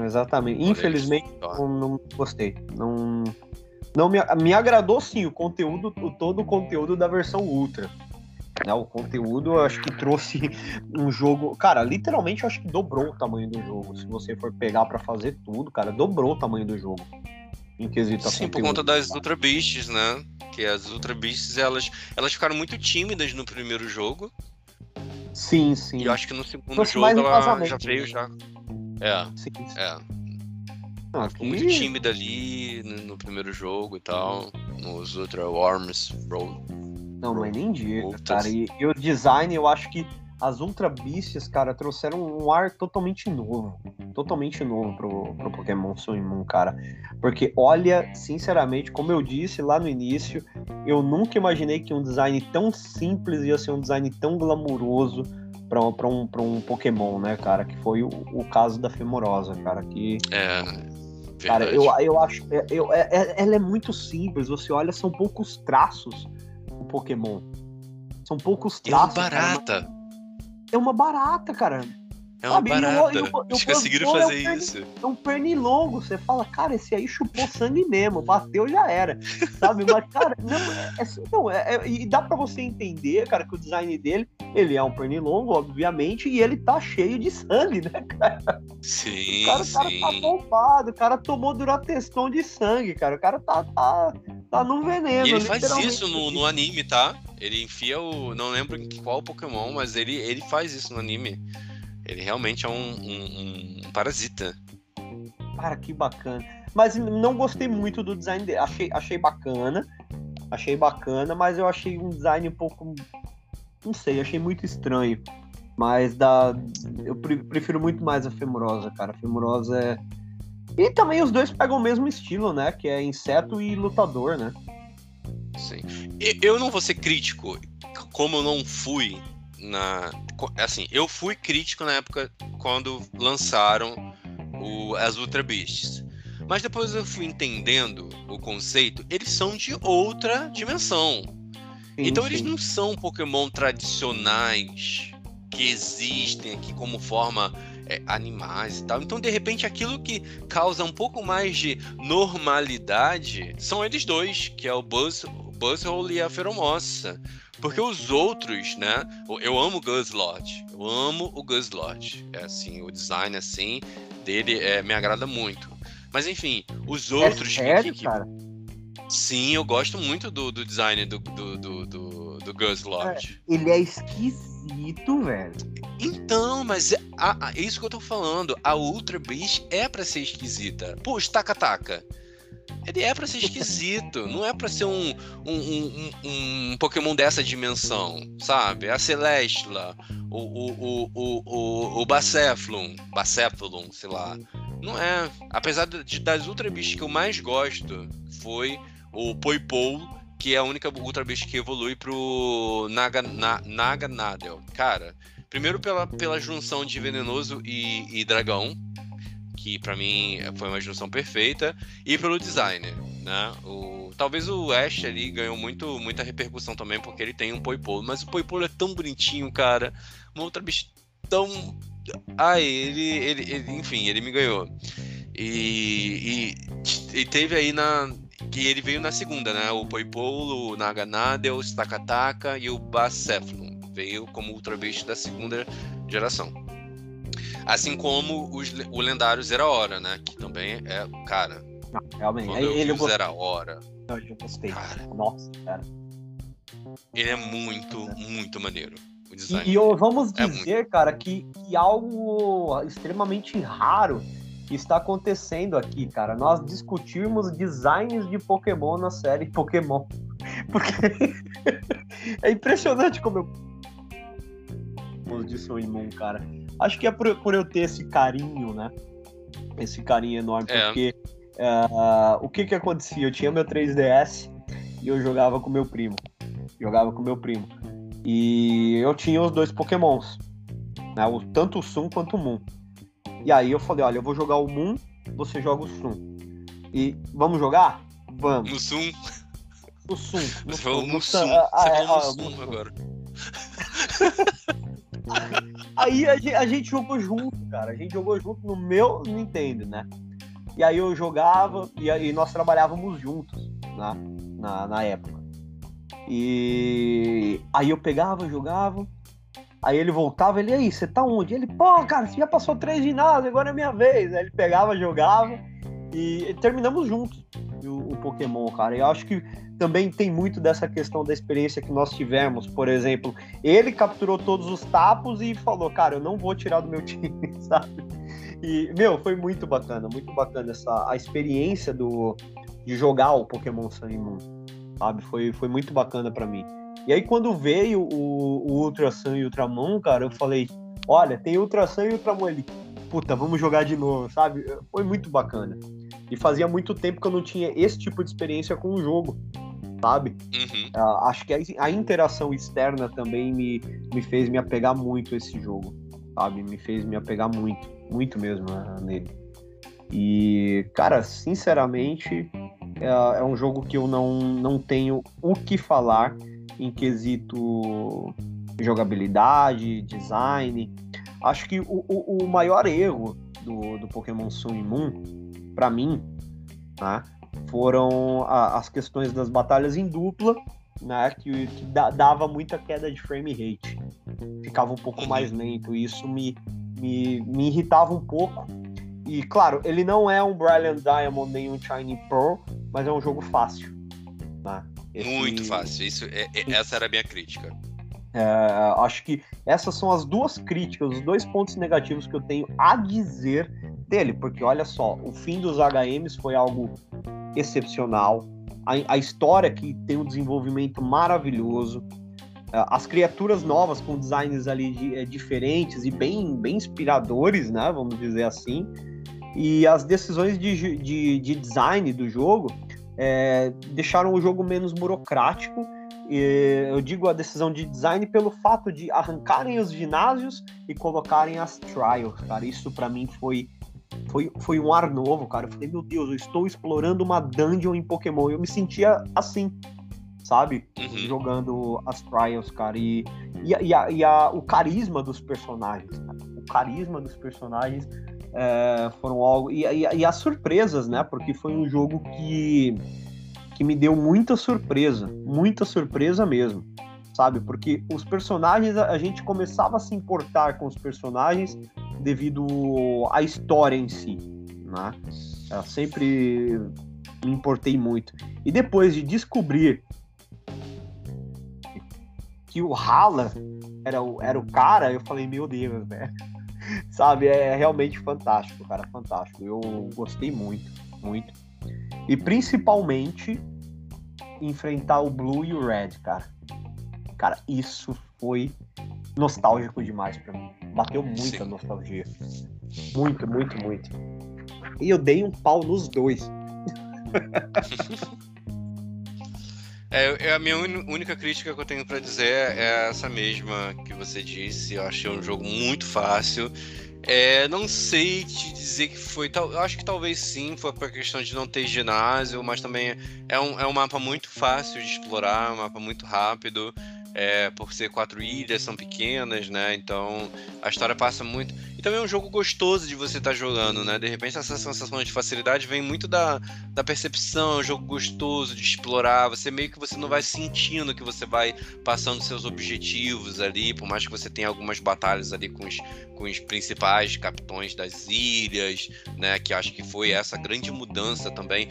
[SPEAKER 1] Exatamente. Infelizmente, não, não gostei. Não, não me, me agradou sim o conteúdo, o, todo o conteúdo da versão Ultra. Né, o conteúdo eu acho que trouxe [laughs] um jogo. Cara, literalmente eu acho que dobrou o tamanho do jogo. Se você for pegar pra fazer tudo, cara, dobrou o tamanho do jogo. Em quesito
[SPEAKER 2] Sim, por conta das Ultra Beasts, né? Que as Ultra Beasts, elas, elas ficaram muito tímidas no primeiro jogo.
[SPEAKER 1] Sim, sim.
[SPEAKER 2] E eu acho que no segundo
[SPEAKER 1] Trouxe
[SPEAKER 2] jogo ela já veio
[SPEAKER 1] né?
[SPEAKER 2] já. É,
[SPEAKER 1] sim, sim.
[SPEAKER 2] é. Ficou
[SPEAKER 1] aqui-
[SPEAKER 2] muito tímida ali no, primeiro jogo e tal. Nos Ultra Worms Road.
[SPEAKER 1] Não, mas nem diga,
[SPEAKER 2] Outras.
[SPEAKER 1] cara. E, e o design, eu acho que as Ultra Beasts, cara, trouxeram um ar totalmente novo. Totalmente novo pro, pro Pokémon Sun Moon, cara. Porque, olha, sinceramente, como eu disse lá no início, eu nunca imaginei que um design tão simples ia ser um design tão um- pra, um, pra um Pokémon, né, cara? Que foi o, o caso da Femorosa, cara. Que
[SPEAKER 2] É.
[SPEAKER 1] Cara, eu, eu acho. é- Eu, é- é- ela é muito simples. Você olha, são poucos traços o Pokémon. São poucos
[SPEAKER 2] E é uma
[SPEAKER 1] traços. cara,
[SPEAKER 2] barata.
[SPEAKER 1] mas é uma barata, cara.
[SPEAKER 2] É uma
[SPEAKER 1] Sabe, e e o- e o
[SPEAKER 2] Eles conseguiram
[SPEAKER 1] Buzz é um
[SPEAKER 2] fazer
[SPEAKER 1] perni-
[SPEAKER 2] isso.
[SPEAKER 1] É um pernilongo. Você fala, cara, esse aí chupou sangue mesmo. Bateu, já era. Sabe? Mas, cara, não, é, é, assim, não, é- é- e dá pra você entender, cara, que o design dele, ele é um pernilongo, obviamente, e ele tá cheio de sangue, né?
[SPEAKER 2] Sim,
[SPEAKER 1] O cara, o cara tá
[SPEAKER 2] sim.
[SPEAKER 1] poupado, o cara tomou duratestão de sangue, cara. O cara tá, tá, tá no veneno.
[SPEAKER 2] E ele faz isso no, no anime, tá? Ele enfia o. Não lembro em qual Pokémon, mas ele, ele faz isso no anime. Ele realmente é um, um- um parasita.
[SPEAKER 1] Cara, que bacana. Mas não gostei muito do design dele. Achei, achei bacana. Achei bacana, mas eu achei um design um pouco. Não sei, achei muito estranho. Mas da. Eu pre- prefiro muito mais a Femurosa, cara. A Femurosa é. E também os dois pegam o mesmo estilo, né? Que é inseto e lutador, né?
[SPEAKER 2] Sim. Eu não vou ser crítico, como eu não fui na. Assim, eu fui crítico na época quando lançaram o, as Ultra Beasts. Mas depois eu fui entendendo o conceito, eles são de outra dimensão.
[SPEAKER 1] Sim,
[SPEAKER 2] então eles
[SPEAKER 1] sim.
[SPEAKER 2] não são Pokémon tradicionais que existem aqui como forma é, animais e tal. Então, de repente, aquilo que causa um pouco mais de normalidade são eles dois, que é o Buzz, Buzzhole e a Feromossa. Porque os outros, né? Eu amo o Guzzlord. Eu amo o Guzzlord. É assim, o design assim dele é, me agrada muito. Mas enfim, os outros que-
[SPEAKER 1] é sério,
[SPEAKER 2] que, que-
[SPEAKER 1] cara?
[SPEAKER 2] Sim, eu gosto muito do, do design do, do, do, do, do Guzzlord.
[SPEAKER 1] Ele é esquisito, velho.
[SPEAKER 2] Então, mas é, a- a- é isso que eu tô falando. A Ultra Beast é pra ser esquisita. Pô, os taca-taca. Ele é para ser esquisito, não é para ser um, um, um, um, Pokémon dessa dimensão, sabe? A Celestla, o, o, o, o, o, Baceflon, Baceflon, sei lá. Não é. Apesar de, das Ultra Beasts que eu mais gosto, foi o Poipou, que é a única Ultra Beast que evolui pro Naga, na, Naga Nadel. Cara, primeiro pela, pela junção de Venenoso e, e Dragão, que para mim foi uma junção perfeita, e pelo designer, né? O, talvez o Ash ali ganhou muito, muita repercussão também, porque ele tem um Poipolo, mas o Poipolo é tão bonitinho, cara. Uma outra bicha tão. Ai, ele, ele, ele, enfim, ele me ganhou. E, e, e, teve aí na. Que ele veio na segunda, né? O Poipolo, o Naganadel, o Stakataka e o Baceflon. Veio como Ultra Beast da segunda geração. Assim como os, o lendário Zera Hora, né? Que também é, cara.
[SPEAKER 1] Não, realmente.
[SPEAKER 2] Quando eu
[SPEAKER 1] ele
[SPEAKER 2] o Zera Hora.
[SPEAKER 1] Eu gostei. Cara, Nossa, cara.
[SPEAKER 2] Ele é muito, é. muito maneiro.
[SPEAKER 1] E, e vamos é dizer, é cara, que, que algo extremamente raro está acontecendo aqui, cara. Nós discutirmos designs de Pokémon na série Pokémon. [laughs] Porque [laughs] é impressionante como eu. De Sun Moon, cara. Acho que é por, por eu ter esse carinho, né? Esse carinho enorme, é. porque uh, o que que acontecia? Eu tinha meu 3DS e eu jogava com meu primo. Jogava com meu primo. E eu tinha os dois Pokémons, né? O, tanto o Sun quanto o Moon. E aí eu falei, olha, eu vou jogar o Moon, você joga o Sun. E vamos jogar? Vamos.
[SPEAKER 2] No Sun?
[SPEAKER 1] No Sun.
[SPEAKER 2] No você falou no Sun. Ah, você é, falou no Sun agora. [laughs] [laughs]
[SPEAKER 1] Aí a gente, a gente, jogou junto, cara. A gente jogou junto no meu Nintendo, né? E aí eu jogava e aí nós trabalhávamos juntos né? na, na época. E aí eu pegava, jogava. Aí ele voltava, ele, aí, você tá onde? Ele, pô, cara, você já passou três ginásios, agora é minha vez. Aí ele pegava, jogava e terminamos juntos o, o Pokémon, cara. E eu acho que também tem muito dessa questão da experiência que nós tivemos. Por exemplo, ele capturou todos os tapos e falou, cara, eu não vou tirar do meu [laughs] time, sabe? E, meu, foi muito bacana, muito bacana essa a experiência do, de jogar o Pokémon Sun e Moon, sabe? Foi, foi muito bacana para mim. E aí, quando veio o, o Ultra Sun e Ultra Moon, cara, eu falei, olha, tem Ultra Sun e Ultra Moon ali. Puta, vamos jogar de novo, sabe? Foi muito bacana. E fazia muito tempo que eu não tinha esse tipo de experiência com o jogo sabe?
[SPEAKER 2] Uhum.
[SPEAKER 1] Uh, acho que a, a, interação externa também me, me fez me apegar muito a esse jogo, sabe? Me fez me apegar muito, muito mesmo uh, nele. E, cara, sinceramente, é, é, um jogo que eu não, não tenho o que falar em quesito jogabilidade, design. Acho que o, o, o maior erro do, do Pokémon Sun e Moon, para mim, né, foram a, as questões das batalhas em dupla, né, que, que dava muita queda de frame rate. Ficava um pouco mais lento, e isso me, me, me irritava um pouco. E claro, ele não é um Brilliant Diamond nem um Shiny Pearl, mas é um jogo fácil. Né?
[SPEAKER 2] Esse... Muito fácil, isso, é, é, essa era a minha crítica.
[SPEAKER 1] É, acho que essas são as duas críticas, os dois pontos negativos que eu tenho a dizer dele, porque olha só, o fim dos HMs foi algo excepcional, a, a história que tem um desenvolvimento maravilhoso, é, as criaturas novas com designs ali de, é, diferentes e bem, bem inspiradores, né? Vamos dizer assim. E as decisões de, de, de design do jogo é, deixaram o jogo menos burocrático eu digo a decisão de design pelo fato de arrancarem os ginásios e colocarem as trials, cara. Isso para mim foi, foi, foi um ar novo, cara. Eu falei, meu Deus, eu estou explorando uma dungeon em Pokémon. Eu me sentia assim, sabe? Uhum. Jogando as trials, cara. E, e, e, a, e a, o carisma dos personagens, cara. O carisma dos personagens é, foram algo. E, e, e as surpresas, né? Porque foi um jogo que que me deu muita surpresa, muita surpresa mesmo, sabe? Porque os personagens, a gente começava a se importar com os personagens devido à história em si, né? Eu sempre me importei muito. E depois de descobrir que o Hala era o, era o cara, eu falei, meu Deus, né? [laughs] Sabe, é realmente fantástico, cara, fantástico. Eu gostei muito, muito. E principalmente enfrentar o Blue e o Red, cara. Cara, isso foi nostálgico demais para mim. Bateu muita Sim. nostalgia. Muito, muito, muito. E eu dei um pau nos dois. [laughs]
[SPEAKER 2] É, a minha única crítica que eu tenho para dizer é essa mesma que você disse. Eu achei um jogo muito fácil. É, não sei te dizer que foi. Eu acho que talvez sim, foi por questão de não ter ginásio, mas também é um, é um mapa muito fácil de explorar, um mapa muito rápido é, por ser quatro ilhas, são pequenas, né? Então a história passa muito. Também é um jogo gostoso de você estar tá jogando, né? De repente essa sensação de facilidade vem muito da, da percepção, é um jogo gostoso de explorar. Você meio que você não vai sentindo que você vai passando seus objetivos ali, por mais que você tenha algumas batalhas ali com os, com os principais capitões das ilhas, né? Que acho que foi essa grande mudança também.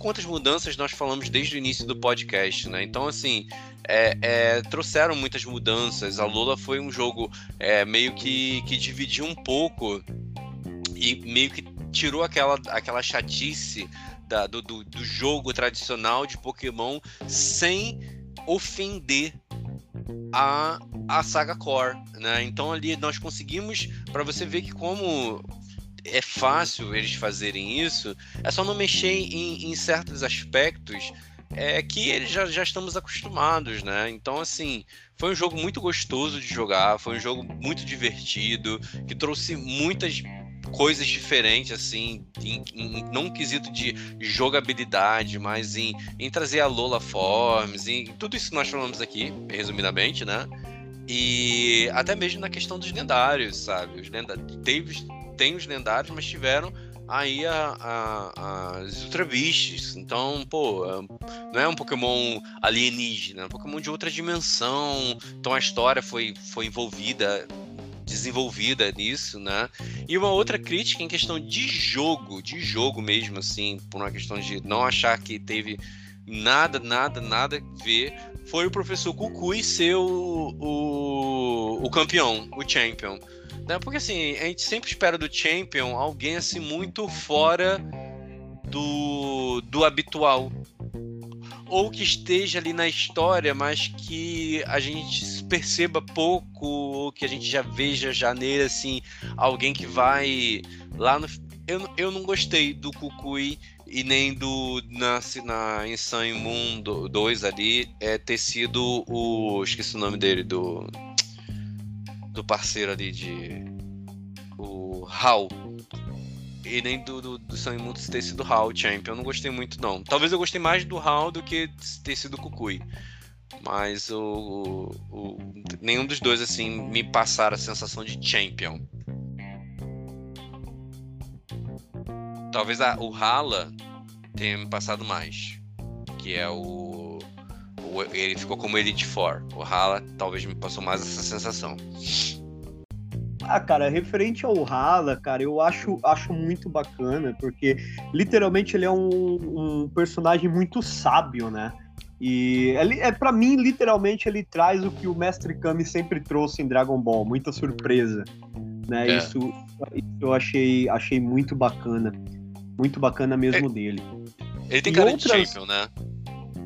[SPEAKER 2] Quantas mudanças nós falamos desde o início do podcast, né? Então, assim, é, é, trouxeram muitas mudanças. A Lula foi um jogo é, meio que, que dividiu um pouco e meio que tirou aquela, aquela chatice da, do, do, do jogo tradicional de Pokémon sem ofender a, a saga core, né? Então ali nós conseguimos para você ver que como é fácil eles fazerem isso, é só não mexer em, em certos aspectos é que eles já, já estamos acostumados, né? Então, assim, foi um jogo muito gostoso de jogar, foi um jogo muito divertido, que trouxe muitas coisas diferentes, assim, em, em, não um quesito de jogabilidade, mas em, em trazer a Lola Forms, em tudo isso que nós falamos aqui, resumidamente, né? E até mesmo na questão dos lendários, sabe? Os lendários, teve, tem os lendários, mas tiveram aí a, a, as Ultra Beasts. Então, pô, é, não é um Pokémon alienígena, é um Pokémon de outra dimensão. Então a história foi, foi envolvida, desenvolvida nisso, né? E uma outra crítica em questão de jogo, de jogo mesmo, assim, por uma questão de não achar que teve nada, nada, nada a ver, foi o professor Kukui ser o, o, o campeão, o champion. Né? Porque assim, a gente sempre espera do Champion alguém assim muito fora do, do habitual. Ou que esteja ali na história, mas que a gente perceba pouco, ou que a gente já veja já nele assim, alguém que vai lá no. Eu, eu não gostei do Kukui e nem do na, na Insane Moon 2 ali é ter sido o. Esqueci o nome dele, do do parceiro ali de. O Hal. E nem do, do, do Sun Mutos ter sido Hal Champion. Eu não gostei muito, não. Talvez eu gostei mais do Hal do que ter sido Kukui. Mas o, o, o, nenhum dos dois, assim, me passaram a sensação de Champion. Talvez a, o Hala tenha me passado mais. Que é o ele ficou como Elite Four. O Hala talvez me passou mais essa sensação.
[SPEAKER 1] Ah, cara, referente ao Hala, cara, eu acho, acho muito bacana, porque literalmente ele é um, um personagem muito sábio, né? E ele, é para mim, literalmente, ele traz o que o Mestre Kami sempre trouxe em Dragon Ball, muita surpresa. Né? É. Isso, isso eu achei, achei muito bacana. Muito bacana mesmo é, dele.
[SPEAKER 2] Ele tem e cara outras... de champion, né?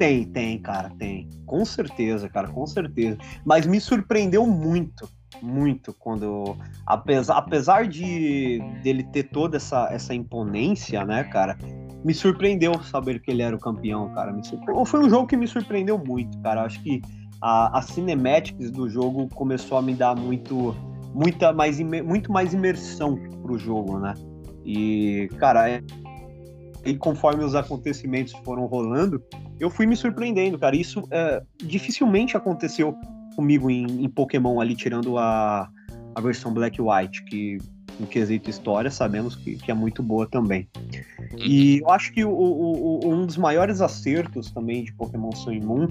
[SPEAKER 1] Tem, tem, cara, tem. Com certeza, cara, com certeza. Mas me surpreendeu muito, muito quando. Apesar, apesar de dele ter toda essa, essa imponência, né, cara? Me surpreendeu saber que ele era o campeão, cara. Me Foi um jogo que me surpreendeu muito, cara. Acho que a, a cinematics do jogo começou a me dar muito, muita mais, muito mais imersão pro jogo, né? E, cara, é e conforme os acontecimentos foram rolando, eu fui me surpreendendo, cara. Isso é, dificilmente aconteceu comigo em, em, Pokémon ali, tirando a, a versão Black White, que em quesito história sabemos que, que é muito boa também. E eu acho que o, o, o, um dos maiores acertos também de Pokémon Sun e Moon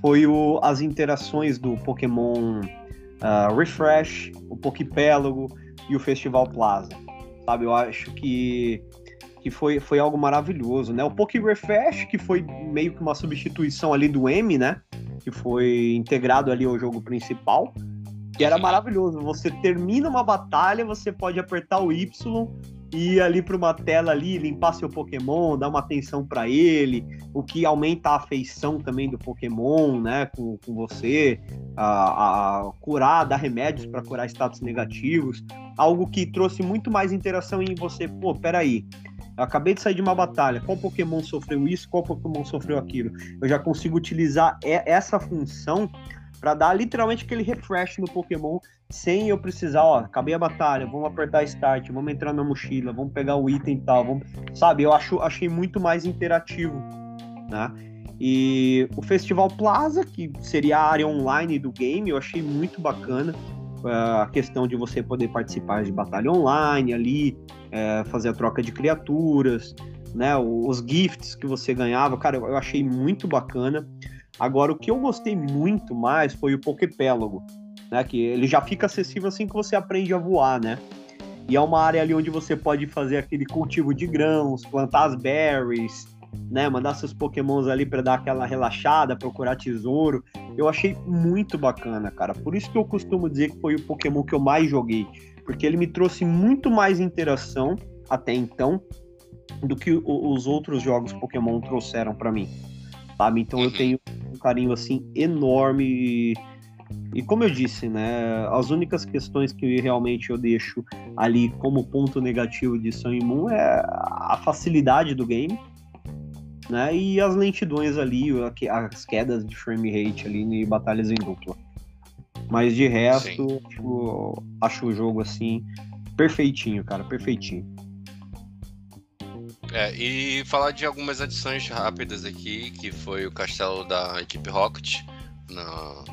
[SPEAKER 1] foi o, as interações do Pokémon uh, Refresh, o Poképélago e o Festival Plaza. Sabe, eu acho que que foi, foi algo maravilhoso, né? O Poké Refresh, que foi meio que uma substituição ali do M, né? Que foi integrado ali ao jogo principal, que era maravilhoso. Você termina uma batalha, você pode apertar o Y ir ali para uma tela ali, limpar seu Pokémon, dar uma atenção para ele, o que aumenta a afeição também do Pokémon, né, com, com você, a, a curar, dar remédios para curar status negativos, algo que trouxe muito mais interação em você. Pô, peraí, eu acabei de sair de uma batalha, qual Pokémon sofreu isso, qual Pokémon sofreu aquilo? Eu já consigo utilizar essa função para dar literalmente aquele refresh no Pokémon sem eu precisar, ó, acabei a batalha, vamos apertar start, vamos entrar na mochila, vamos pegar o item e tal, vamos, sabe? Eu acho, achei muito mais interativo, né? E o Festival Plaza, que seria a área online do game, eu achei muito bacana a questão de você poder participar de batalha online ali, é, fazer a troca de criaturas, né? Os gifts que você ganhava, cara, eu achei muito bacana. Agora, o que eu gostei muito mais foi o Poképélago, né? Que ele já fica acessível assim que você aprende a voar, né? E é uma área ali onde você pode fazer aquele cultivo de grãos, plantar as berries, né? Mandar seus pokémons ali para dar aquela relaxada, procurar tesouro. Eu achei muito bacana, cara. Por isso que eu costumo dizer que foi o Pokémon que eu mais joguei. Porque ele me trouxe muito mais interação até então do que os outros jogos Pokémon trouxeram para mim sabe? Então eu uhum. tenho um carinho assim enorme e, e como eu disse, né, as únicas questões que realmente eu deixo ali como ponto negativo de Sun Moon é a facilidade do game, né, e as lentidões ali, as quedas de frame rate ali em batalhas em dupla. Mas de resto, tipo, acho o jogo assim perfeitinho, cara, perfeitinho.
[SPEAKER 2] É, e falar de algumas adições rápidas aqui, que foi o castelo da equipe Rocket na,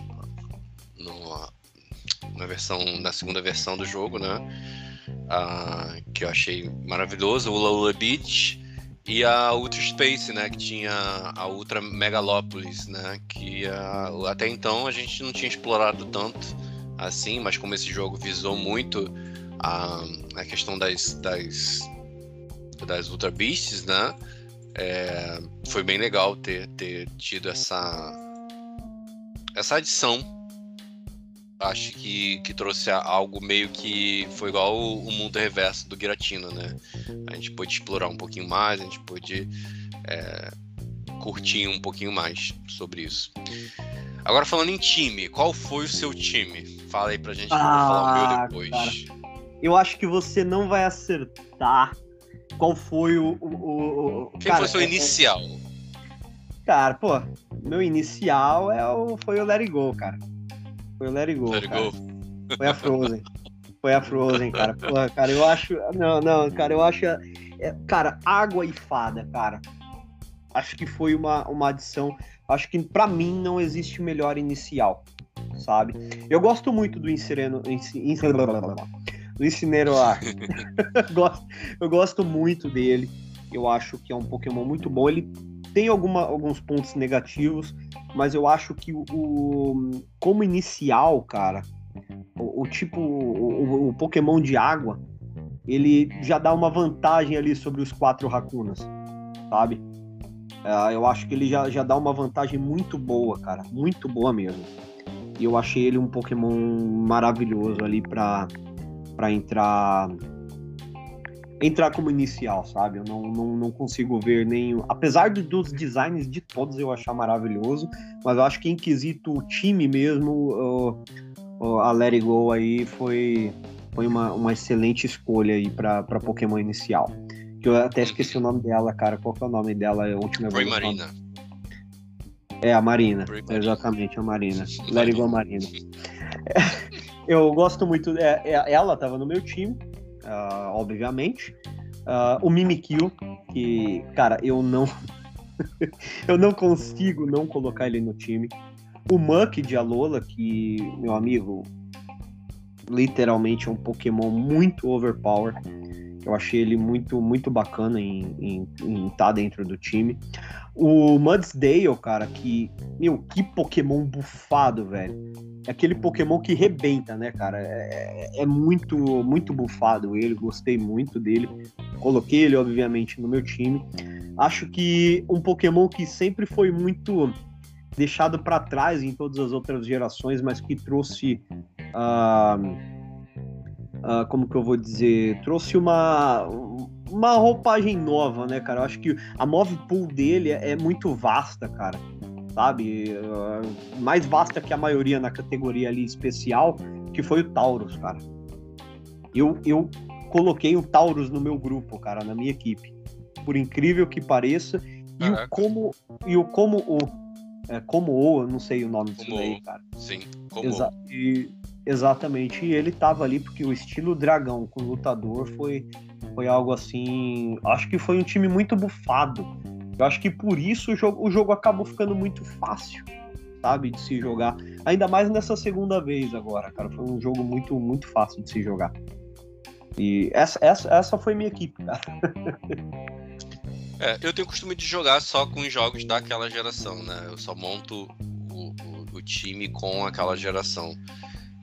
[SPEAKER 2] no, na versão, na segunda versão do jogo, né? Ah, que eu achei maravilhoso, o Lula Beach e a Ultra Space, né? Que tinha a Ultra Megalópolis, né? Que uh, até então a gente não tinha explorado tanto assim, mas como esse jogo visou muito a, a questão das, das das Ultra Beasts, né? É, foi bem legal ter, ter tido essa essa adição. Acho que, que trouxe algo meio que foi igual o, o mundo reverso do Giratina, né? A gente pôde explorar um pouquinho mais, a gente pôde é, curtir um pouquinho mais sobre isso. Agora falando em time, qual foi o seu time? Fala aí pra gente, ah, eu vou falar o meu ah, depois. Cara,
[SPEAKER 1] eu acho que você não vai acertar qual foi o. o,
[SPEAKER 2] o Quem cara, foi o seu é, inicial?
[SPEAKER 1] Cara, pô, meu inicial é o, foi o Let It Go, cara. Foi o Let It Go. Let It Go. Foi a Frozen. foi a Frozen, cara. Porra, cara, eu acho. Não, não, cara, eu acho. É, cara, água e fada, cara. Acho que foi uma, uma adição. Acho que para mim não existe melhor inicial, sabe? Eu gosto muito do Insereno. do Incineroar. [laughs] eu gosto muito dele. Eu acho que é um Pokémon muito bom. Ele tem alguma, alguns pontos negativos, mas eu acho que o, o como inicial, cara, o, o tipo o, o, Pokémon de água, ele já dá uma vantagem ali sobre os quatro Rakunas, sabe? Uh, eu acho que ele já, já dá uma vantagem muito boa, cara, muito boa mesmo. E eu achei ele um Pokémon maravilhoso ali para entrar entrar como inicial, sabe? Eu não, não, não consigo ver nem. Apesar de, dos designs de todos eu achar maravilhoso, mas eu acho que em quesito time mesmo, uh, a Let It Go aí foi, foi uma, uma excelente escolha aí para Pokémon inicial. Que eu até esqueci o nome dela, cara. Qual que é o nome dela? A última
[SPEAKER 2] Foi Marina.
[SPEAKER 1] É, a Marina. Exatamente, a Marina. Let It Go Marina. [laughs] Eu gosto muito. É, é, ela estava no meu time, uh, obviamente. Uh, o Mimikyu, que, cara, eu não. [laughs] eu não consigo não colocar ele no time. O Muck de Alola, que, meu amigo, literalmente é um Pokémon muito overpower. Eu achei ele muito, muito bacana em estar tá dentro do time. O Mudsdale, cara, que. Meu, que Pokémon bufado, velho. É aquele Pokémon que rebenta, né, cara? É, é, muito, muito bufado ele, gostei muito dele. Coloquei ele, obviamente, no meu time. Acho que um Pokémon que sempre foi muito deixado para trás em todas as outras gerações, mas que trouxe. Uh, uh, como que eu vou dizer, trouxe uma, uma roupagem nova, né, cara? Eu acho que a move pool dele é, muito vasta, cara. Sabe? Uh, mais vasta que a maioria na categoria ali especial, que foi o Taurus, cara. Eu, eu coloquei o Taurus no meu grupo, cara, na minha equipe. Por incrível que pareça. E o como, e o como o. É, como o, eu não sei o nome disso aí, cara.
[SPEAKER 2] Sim, como
[SPEAKER 1] Exa e, Exatamente, e ele tava ali porque o estilo dragão com lutador foi, foi algo assim. Acho que foi um time muito bufado. Eu acho que por isso o jogo, o jogo acabou ficando muito fácil, sabe, de se jogar. Ainda mais nessa segunda vez agora, cara. Foi um jogo muito, muito fácil de se jogar. E essa, essa, essa foi minha equipe, cara. [laughs]
[SPEAKER 2] É, eu tenho o costume de jogar só com os jogos daquela geração, né? Eu só monto o, o, o time com aquela geração.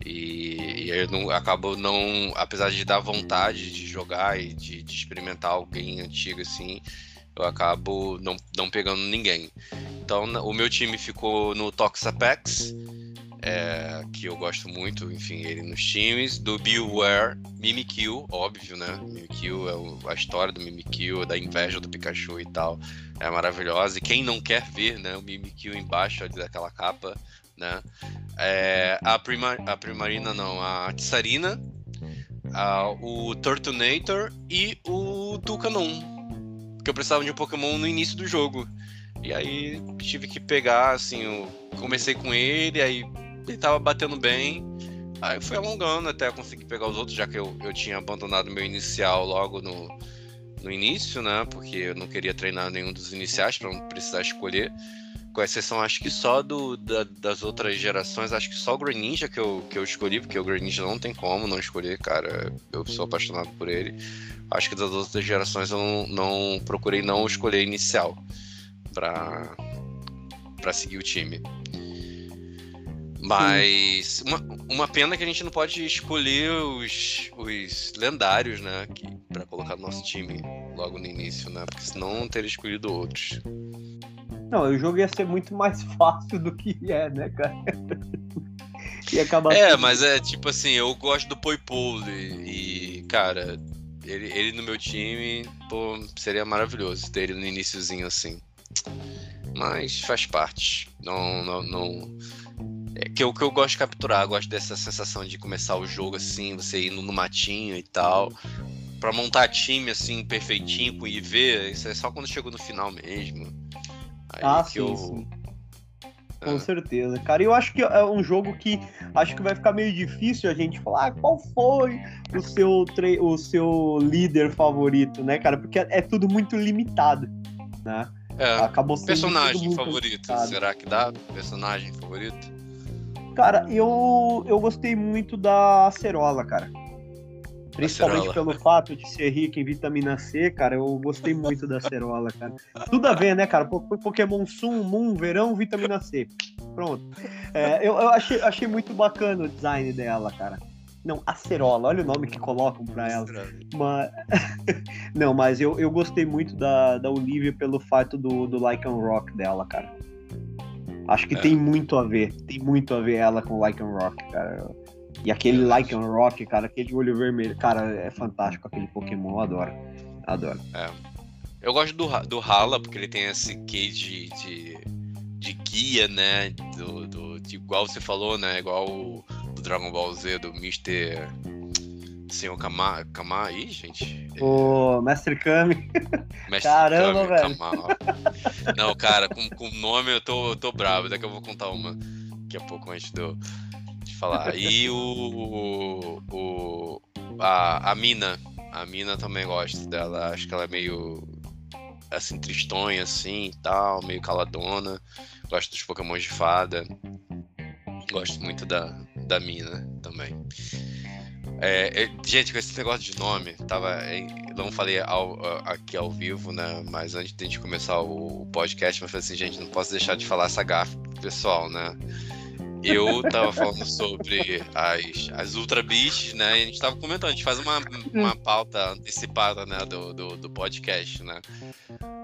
[SPEAKER 2] E, e eu não, acabo não, apesar de dar vontade de jogar e de, de, experimentar alguém antigo assim, eu acabo não, não pegando ninguém. Então o meu time ficou no Toxapex, é, que eu gosto muito, enfim, ele nos times, do Beware, Mimikyu, óbvio, né? Mimikyu é o, a história do Mimikyu, da inveja do Pikachu e tal, é maravilhosa. E quem não quer ver, né, o Mimikyu embaixo ali daquela capa, né? É, a, prima, a Primarina não, a Tsarina, a, o Turtonator e o Tucanon. Que eu precisava de um Pokémon no início do jogo. E aí tive que pegar, assim, eu comecei com ele, aí ele tava batendo bem. Aí fui alongando até conseguir pegar os outros, já que eu, eu tinha abandonado meu inicial logo no, no início, né? Porque eu não queria treinar nenhum dos iniciais para não precisar escolher com exceção acho que só do, da, das outras gerações, acho que só o Greninja que eu, que eu escolhi, porque o Greninja não tem como não escolher, cara. Eu sou apaixonado por ele. Acho que das outras gerações eu não, não procurei não escolher inicial para para seguir o time. Mas uma, uma pena que a gente não pode escolher os, os lendários, né? para colocar no nosso time logo no início, né? Porque senão não teria escolhido outros.
[SPEAKER 1] Não, o jogo ia ser muito mais [laughs] fácil do que é, né, cara? [laughs]
[SPEAKER 2] ia acabar é, mas é tipo assim, eu gosto do Poipole e, cara, ele, ele no meu time, pô, seria maravilhoso ter ele no iníciozinho assim. Mas faz parte. Não, não, não. É que eu, que eu gosto de capturar, eu gosto dessa sensação de começar o jogo assim, você indo no matinho e tal. Pra montar time assim, perfeitinho com IV, isso é só quando chegou no final mesmo.
[SPEAKER 1] Aí ah, sim, eu... sim. Com ah. certeza, cara. E eu acho que é um jogo que acho que vai ficar meio difícil a gente falar ah, qual foi o seu, tre... o seu líder favorito, né, cara? Porque é tudo muito limitado, né?
[SPEAKER 2] É, Acabou sendo personagem favorito. Limitado. Será que dá personagem favorito?
[SPEAKER 1] Cara, eu, eu gostei muito da Acerola, cara. Principalmente pelo fato de ser rica em vitamina C, cara, eu gostei muito da acerola, cara. Tudo a ver, né, cara? Pokémon Sun, Moon, Verão, vitamina C. Pronto. É, eu, eu achei, achei muito bacana o design dela, cara. Não, acerola, olha o nome que colocam pra ela. Mas... [laughs] Não, mas eu, eu gostei muito da, da Olivia pelo fato do, do Lycan Rock dela, cara. Acho que é. tem muito a ver. Tem muito a ver ela com Lycan Rock, cara. E aquele Lycan Rock, cara, aquele olho vermelho, cara, é fantástico aquele Pokémon, eu adoro. Adoro.
[SPEAKER 2] É. Eu gosto do, do Hala, porque ele tem esse quê de, de, de guia, né? Do, do, de, igual você falou, né? Igual o, do Dragon Ball Z, do Mr. Senhor Kama, Kama aí, gente.
[SPEAKER 1] O Mestre Kami. [laughs] Mestre Caramba, Kami, velho. Kama.
[SPEAKER 2] Não, cara, com o nome eu tô, eu tô bravo. Daqui eu vou contar uma daqui a pouco antes do, falar. E o. o a, a Mina. A Mina também gosto dela. Acho que ela é meio. Assim, tristonha, assim e tal, meio caladona. Gosto dos Pokémon de fada. Gosto muito da, da Mina também. É, é, gente, com esse negócio de nome, tava. Não falei ao, aqui ao vivo, né? Mas antes de a gente começar o podcast, eu falei assim, gente, não posso deixar de falar essa gafa pessoal, né? Eu tava falando sobre as, as Ultra Beasts, né? E a gente tava comentando, a gente faz uma, uma pauta antecipada, né, do, do, do podcast, né?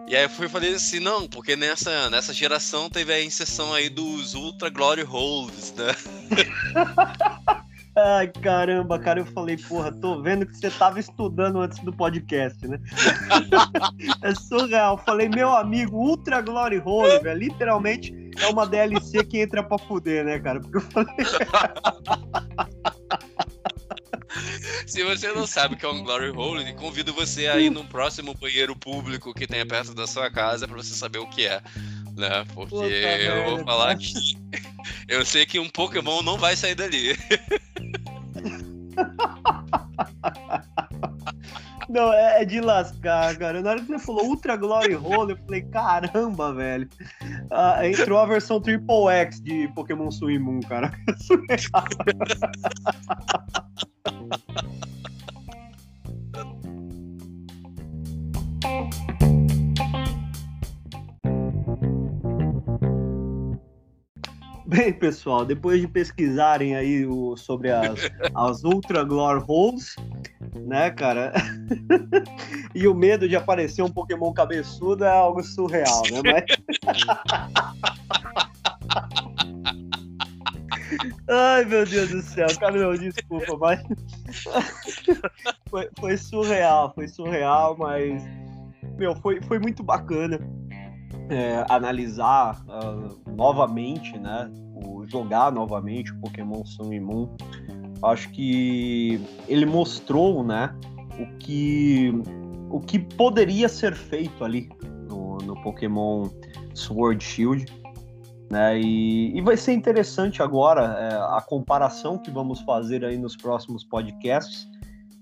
[SPEAKER 2] E aí eu fui falei assim, não, porque nessa, nessa geração teve a inserção aí dos Ultra Glory Holes, né? [laughs]
[SPEAKER 1] Ai, caramba, cara, eu falei, porra, tô vendo que você tava estudando antes do podcast, né? [laughs] é surreal. Falei, meu amigo, Ultra Glory Hole, velho, literalmente é uma DLC que entra pra fuder, né, cara? Porque eu falei. [laughs]
[SPEAKER 2] Se você não sabe o que é um Glory Hole, convido você a ir no próximo banheiro público que tenha perto da sua casa para você saber o que é. Né? Porque Puta eu vou falar que [laughs] eu sei que um Pokémon não vai sair dali. [laughs]
[SPEAKER 1] Não, é, é, de lascar, cara. Na hora que você falou Ultra Glory Hole, eu falei, caramba, velho. Ah, entrou a versão Triple X de Pokémon Sun Moon, cara. [laughs] Bem, pessoal, depois de pesquisarem aí o, sobre as, as Ultra Glory Holes, né, cara? [laughs] e o medo de aparecer um Pokémon cabeçudo é algo surreal, né? Mas... [laughs] Ai, meu Deus do céu, Camilão, desculpa, mas [laughs] foi, foi, surreal, foi surreal, mas meu, foi, foi muito bacana é, analisar uh, novamente, né? O, jogar novamente o Pokémon Sun e Moon. Acho que ele mostrou, né? O que, o que poderia ser feito ali no, no Pokémon Sword Shield. Né? E, e vai ser interessante agora é, a comparação que vamos fazer aí nos próximos podcasts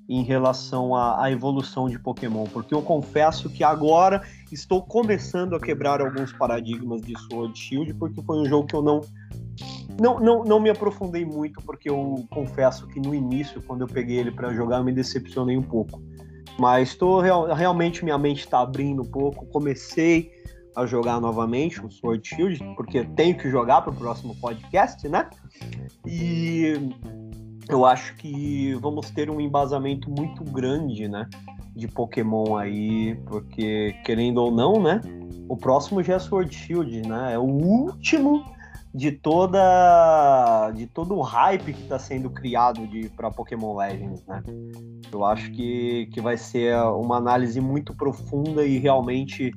[SPEAKER 1] em relação à, à, evolução de Pokémon, porque eu confesso que agora estou começando a quebrar alguns paradigmas de Sword Shield, porque foi um jogo que eu não não, não, não me aprofundei muito, porque eu confesso que no início, quando eu peguei ele para jogar, eu me decepcionei um pouco. Mas tô, real, realmente minha mente está abrindo um pouco. Comecei a jogar novamente o Sword Shield, porque tenho que jogar para o próximo podcast, né? E eu acho que vamos ter um embasamento muito grande, né? De Pokémon aí, porque querendo ou não, né? O próximo já é Sword Shield, né? É o último de toda de todo o hype que está sendo criado de para Pokémon Legends, né? Eu acho que, que vai ser uma análise muito profunda e realmente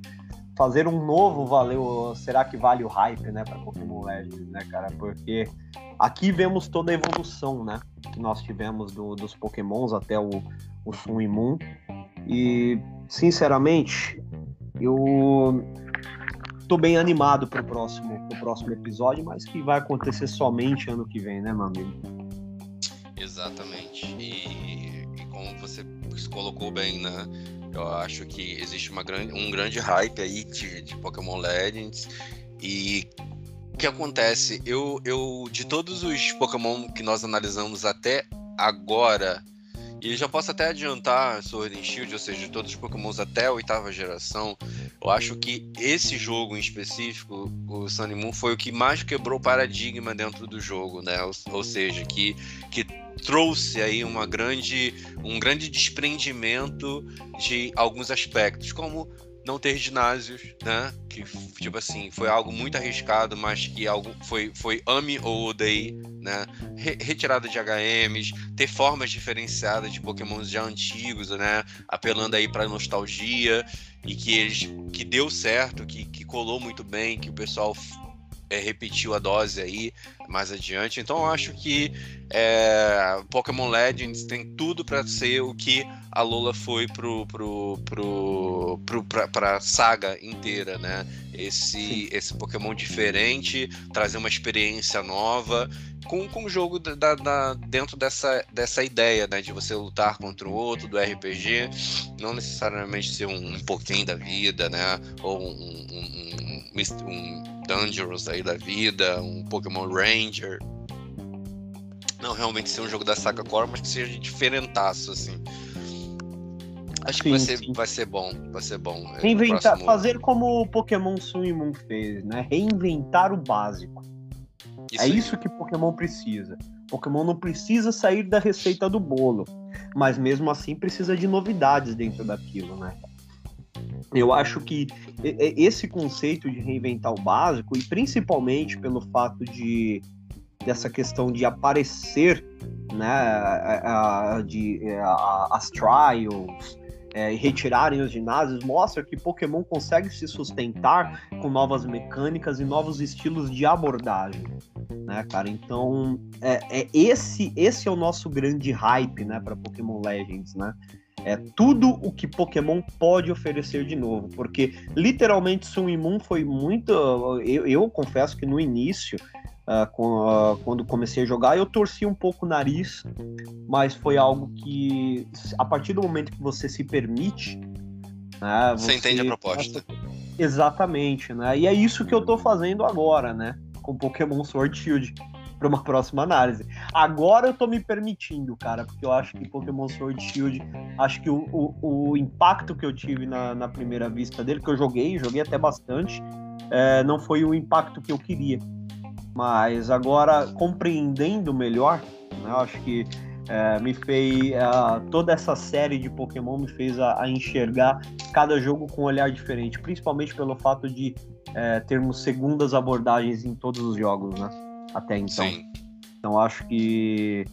[SPEAKER 1] fazer um novo valeu, será que vale o hype, né, para Pokémon Legends, né, cara? Porque aqui vemos toda a evolução, né, que nós tivemos do, dos Pokémons até o, o Sun e Moon. E, sinceramente, eu tô bem animado pro próximo, pro próximo episódio, mas que vai acontecer somente ano que vem, né, meu amigo?
[SPEAKER 2] Exatamente. E, e como você colocou bem, né? Eu acho que existe uma um grande hype aí de, de Pokémon Legends. E o que acontece? Eu, eu, de todos os Pokémon que nós analisamos até agora, e já posso até adiantar Sword and Shield, ou seja, de todos os Pokémons até a oitava geração, eu acho que esse jogo em específico, o Sun Moon, foi o que mais quebrou o paradigma dentro do jogo, né? Ou, ou seja, que, que trouxe aí uma grande, um grande desprendimento de alguns aspectos, como não ter ginásios, né? Que, tipo assim, foi algo muito arriscado, mas que algo foi, foi ame ou odeie, né? Re retirada de HMs, ter formas diferenciadas de pokémons já antigos, né? Apelando aí para nostalgia e que eles que deu certo, que, que colou muito bem, que o pessoal é, repetiu a dose aí mais adiante. Então eu acho que é, Pokémon Legends tem tudo para ser o que a Lola foi pro, pro, pro, pro pra, pra saga inteira, né? Esse, esse Pokémon diferente, trazer uma experiência nova com, com o jogo da, da, dentro dessa, dessa ideia, né? De você lutar contra o outro, do RPG, não necessariamente ser um, um pouquinho da vida, né? Ou um, um, um, um Dangerous aí da vida, um Pokémon Ranger. Não realmente ser um jogo da saga core, mas que seja diferentaço, assim. Acho sim, que vai ser, vai ser bom, vai ser bom.
[SPEAKER 1] É, Reinventar, próximo... fazer como o Pokémon Sun e Moon fez, né? Reinventar o básico. Isso é aí. isso que Pokémon precisa. Pokémon não precisa sair da receita do bolo, mas mesmo assim precisa de novidades dentro daquilo, né? Eu acho que esse conceito de reinventar o básico, e principalmente pelo fato de dessa questão de aparecer, né, de as trials, é, retirarem os ginásios, mostra que Pokémon consegue se sustentar com novas mecânicas e novos estilos de abordagem, né, cara? Então, é, é esse esse é o nosso grande hype, né, para Pokémon Legends, né? É tudo o que Pokémon pode oferecer de novo, porque literalmente Sun e Moon foi muito. Eu, eu confesso que no início Uh, com, uh, quando comecei a jogar, eu torci um pouco o nariz, mas foi algo que, a partir do momento que você se permite.
[SPEAKER 2] Né, você, você entende a proposta.
[SPEAKER 1] Exatamente, né? E é isso que eu tô fazendo agora, né? Com Pokémon Sword Shield para uma próxima análise. Agora eu tô me permitindo, cara, porque eu acho que Pokémon Sword Shield, acho que o, o, o impacto que eu tive na, na, primeira vista dele, que eu joguei, joguei até bastante, é, não foi o impacto que eu queria. Mas agora, compreendendo melhor, né, eu acho que é, me fez. Uh, toda essa série de Pokémon me fez a, a, enxergar cada jogo com um olhar diferente, principalmente pelo fato de é, termos segundas abordagens em todos os jogos, né? Até então. Sim. Então acho que.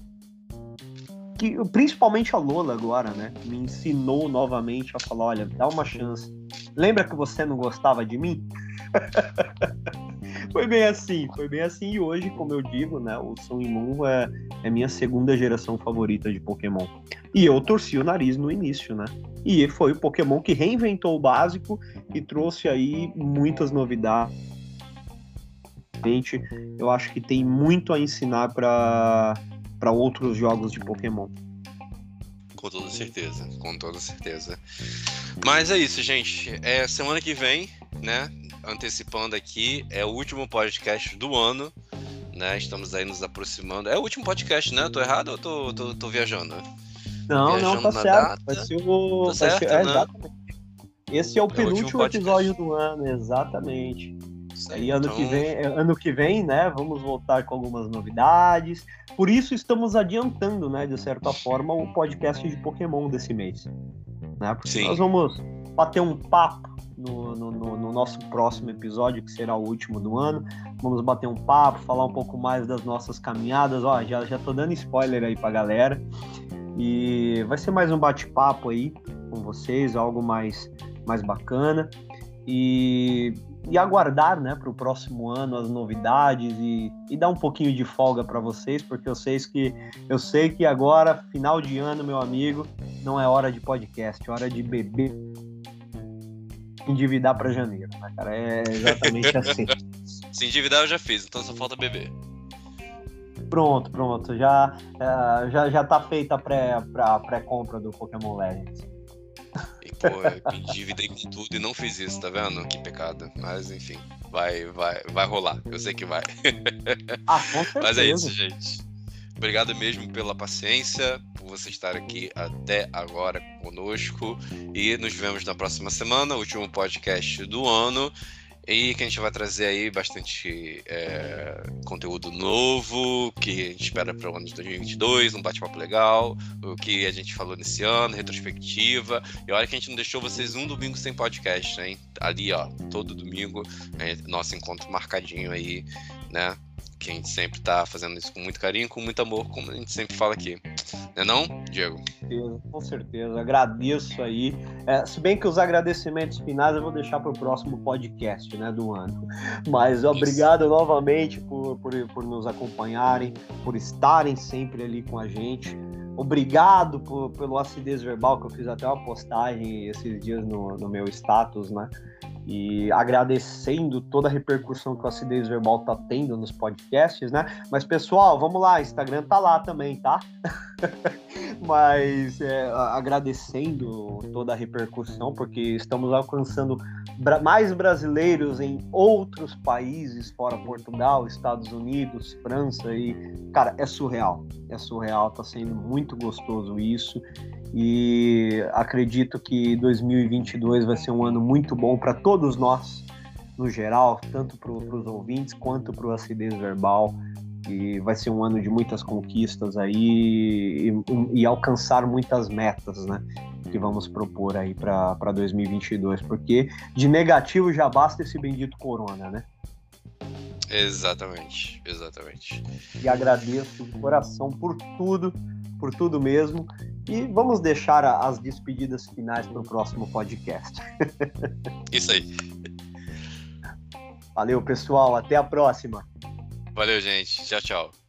[SPEAKER 1] que principalmente a Lola agora, né? Me ensinou novamente a falar: olha, dá uma chance. Lembra que você não gostava de mim? [laughs] foi bem assim, foi bem assim. E hoje, como eu digo, né, o Sun e Moon é, é minha segunda geração favorita de Pokémon. E eu torci o nariz no início, né? E foi o Pokémon que reinventou o básico e trouxe aí muitas novidades. Eu acho que tem muito a ensinar para outros jogos de Pokémon.
[SPEAKER 2] Com toda certeza, com toda certeza. Mas é isso, gente. É semana que vem, né? antecipando aqui, é o último podcast do ano, né? Estamos aí nos aproximando. É o último podcast, né? Tô errado ou tô, tô, tô viajando?
[SPEAKER 1] Não, viajando não, tá certo. Data. Vai ser o. Tá certo, ser... é, né? exatamente. Esse é o é penúltimo o episódio do ano, exatamente. E ano, então... que vem, ano que vem, né, vamos voltar com algumas novidades. Por isso estamos adiantando, né, de certa forma, o podcast de Pokémon desse mês. Né? Porque Sim. nós vamos bater um papo no, no, no, nosso próximo episódio, que será o último do ano. Vamos bater um papo, falar um pouco mais das nossas caminhadas. Ó, já, já tô dando spoiler aí pra galera. E vai ser mais um bate-papo aí com vocês, algo mais, mais bacana. E, e aguardar né, para o próximo ano as novidades e, e dar um pouquinho de folga para vocês, porque eu sei que eu sei que agora, final de ano, meu amigo, não é hora de podcast, é hora de beber endividar para janeiro, né, cara? É exatamente [laughs] assim.
[SPEAKER 2] Se endividar eu já fiz, então só falta beber.
[SPEAKER 1] Pronto, pronto. Já, uh, já, já tá feita a pré-compra pré do Pokémon Legends.
[SPEAKER 2] E, pô, eu endividei com tudo e não fiz isso, tá vendo? Que pecado. Mas enfim, vai, vai, vai rolar. Eu sei que vai.
[SPEAKER 1] Ah, com certeza.
[SPEAKER 2] Mas é isso, gente. Obrigado mesmo pela paciência, por você estar aqui até agora conosco. E nos vemos na próxima semana, último podcast do ano. E que a gente vai trazer aí bastante é, conteúdo novo, que a gente espera para o ano de 2022, um bate-papo legal, o que a gente falou nesse ano, retrospectiva. E olha que a gente não deixou vocês um domingo sem podcast, hein? Ali, ó, todo domingo, é, nosso encontro marcadinho aí, né? Que a gente sempre tá fazendo isso com muito carinho, com muito amor, como a gente sempre fala aqui. Não é não, Diego?
[SPEAKER 1] Com certeza, agradeço aí. É, se bem que os agradecimentos finais eu vou deixar para o próximo podcast né, do ano. Mas obrigado isso. novamente por, por, por nos acompanharem, por estarem sempre ali com a gente. Obrigado por, pelo acidez verbal, que eu fiz até uma postagem esses dias no, no meu status, né? E agradecendo toda a repercussão que o Acidez Verbal tá tendo nos podcasts, né? Mas, pessoal, vamos lá, Instagram tá lá também, tá? [laughs] Mas é, agradecendo toda a repercussão, porque estamos alcançando mais brasileiros em outros países, fora Portugal, Estados Unidos, França, e, cara, é surreal. É surreal, tá sendo muito gostoso isso e acredito que 2022 vai ser um ano muito bom para todos nós, no geral, tanto para os ouvintes quanto para o acidez verbal. E vai ser um ano de muitas conquistas aí e, e alcançar muitas metas, né? Que vamos propor aí para 2022, porque de negativo já basta esse bendito corona, né?
[SPEAKER 2] Exatamente, exatamente.
[SPEAKER 1] E agradeço de coração por tudo, por tudo mesmo. E vamos deixar as despedidas finais para o próximo podcast. [laughs]
[SPEAKER 2] Isso aí.
[SPEAKER 1] Valeu, pessoal. Até a próxima.
[SPEAKER 2] Valeu, gente. Tchau, tchau.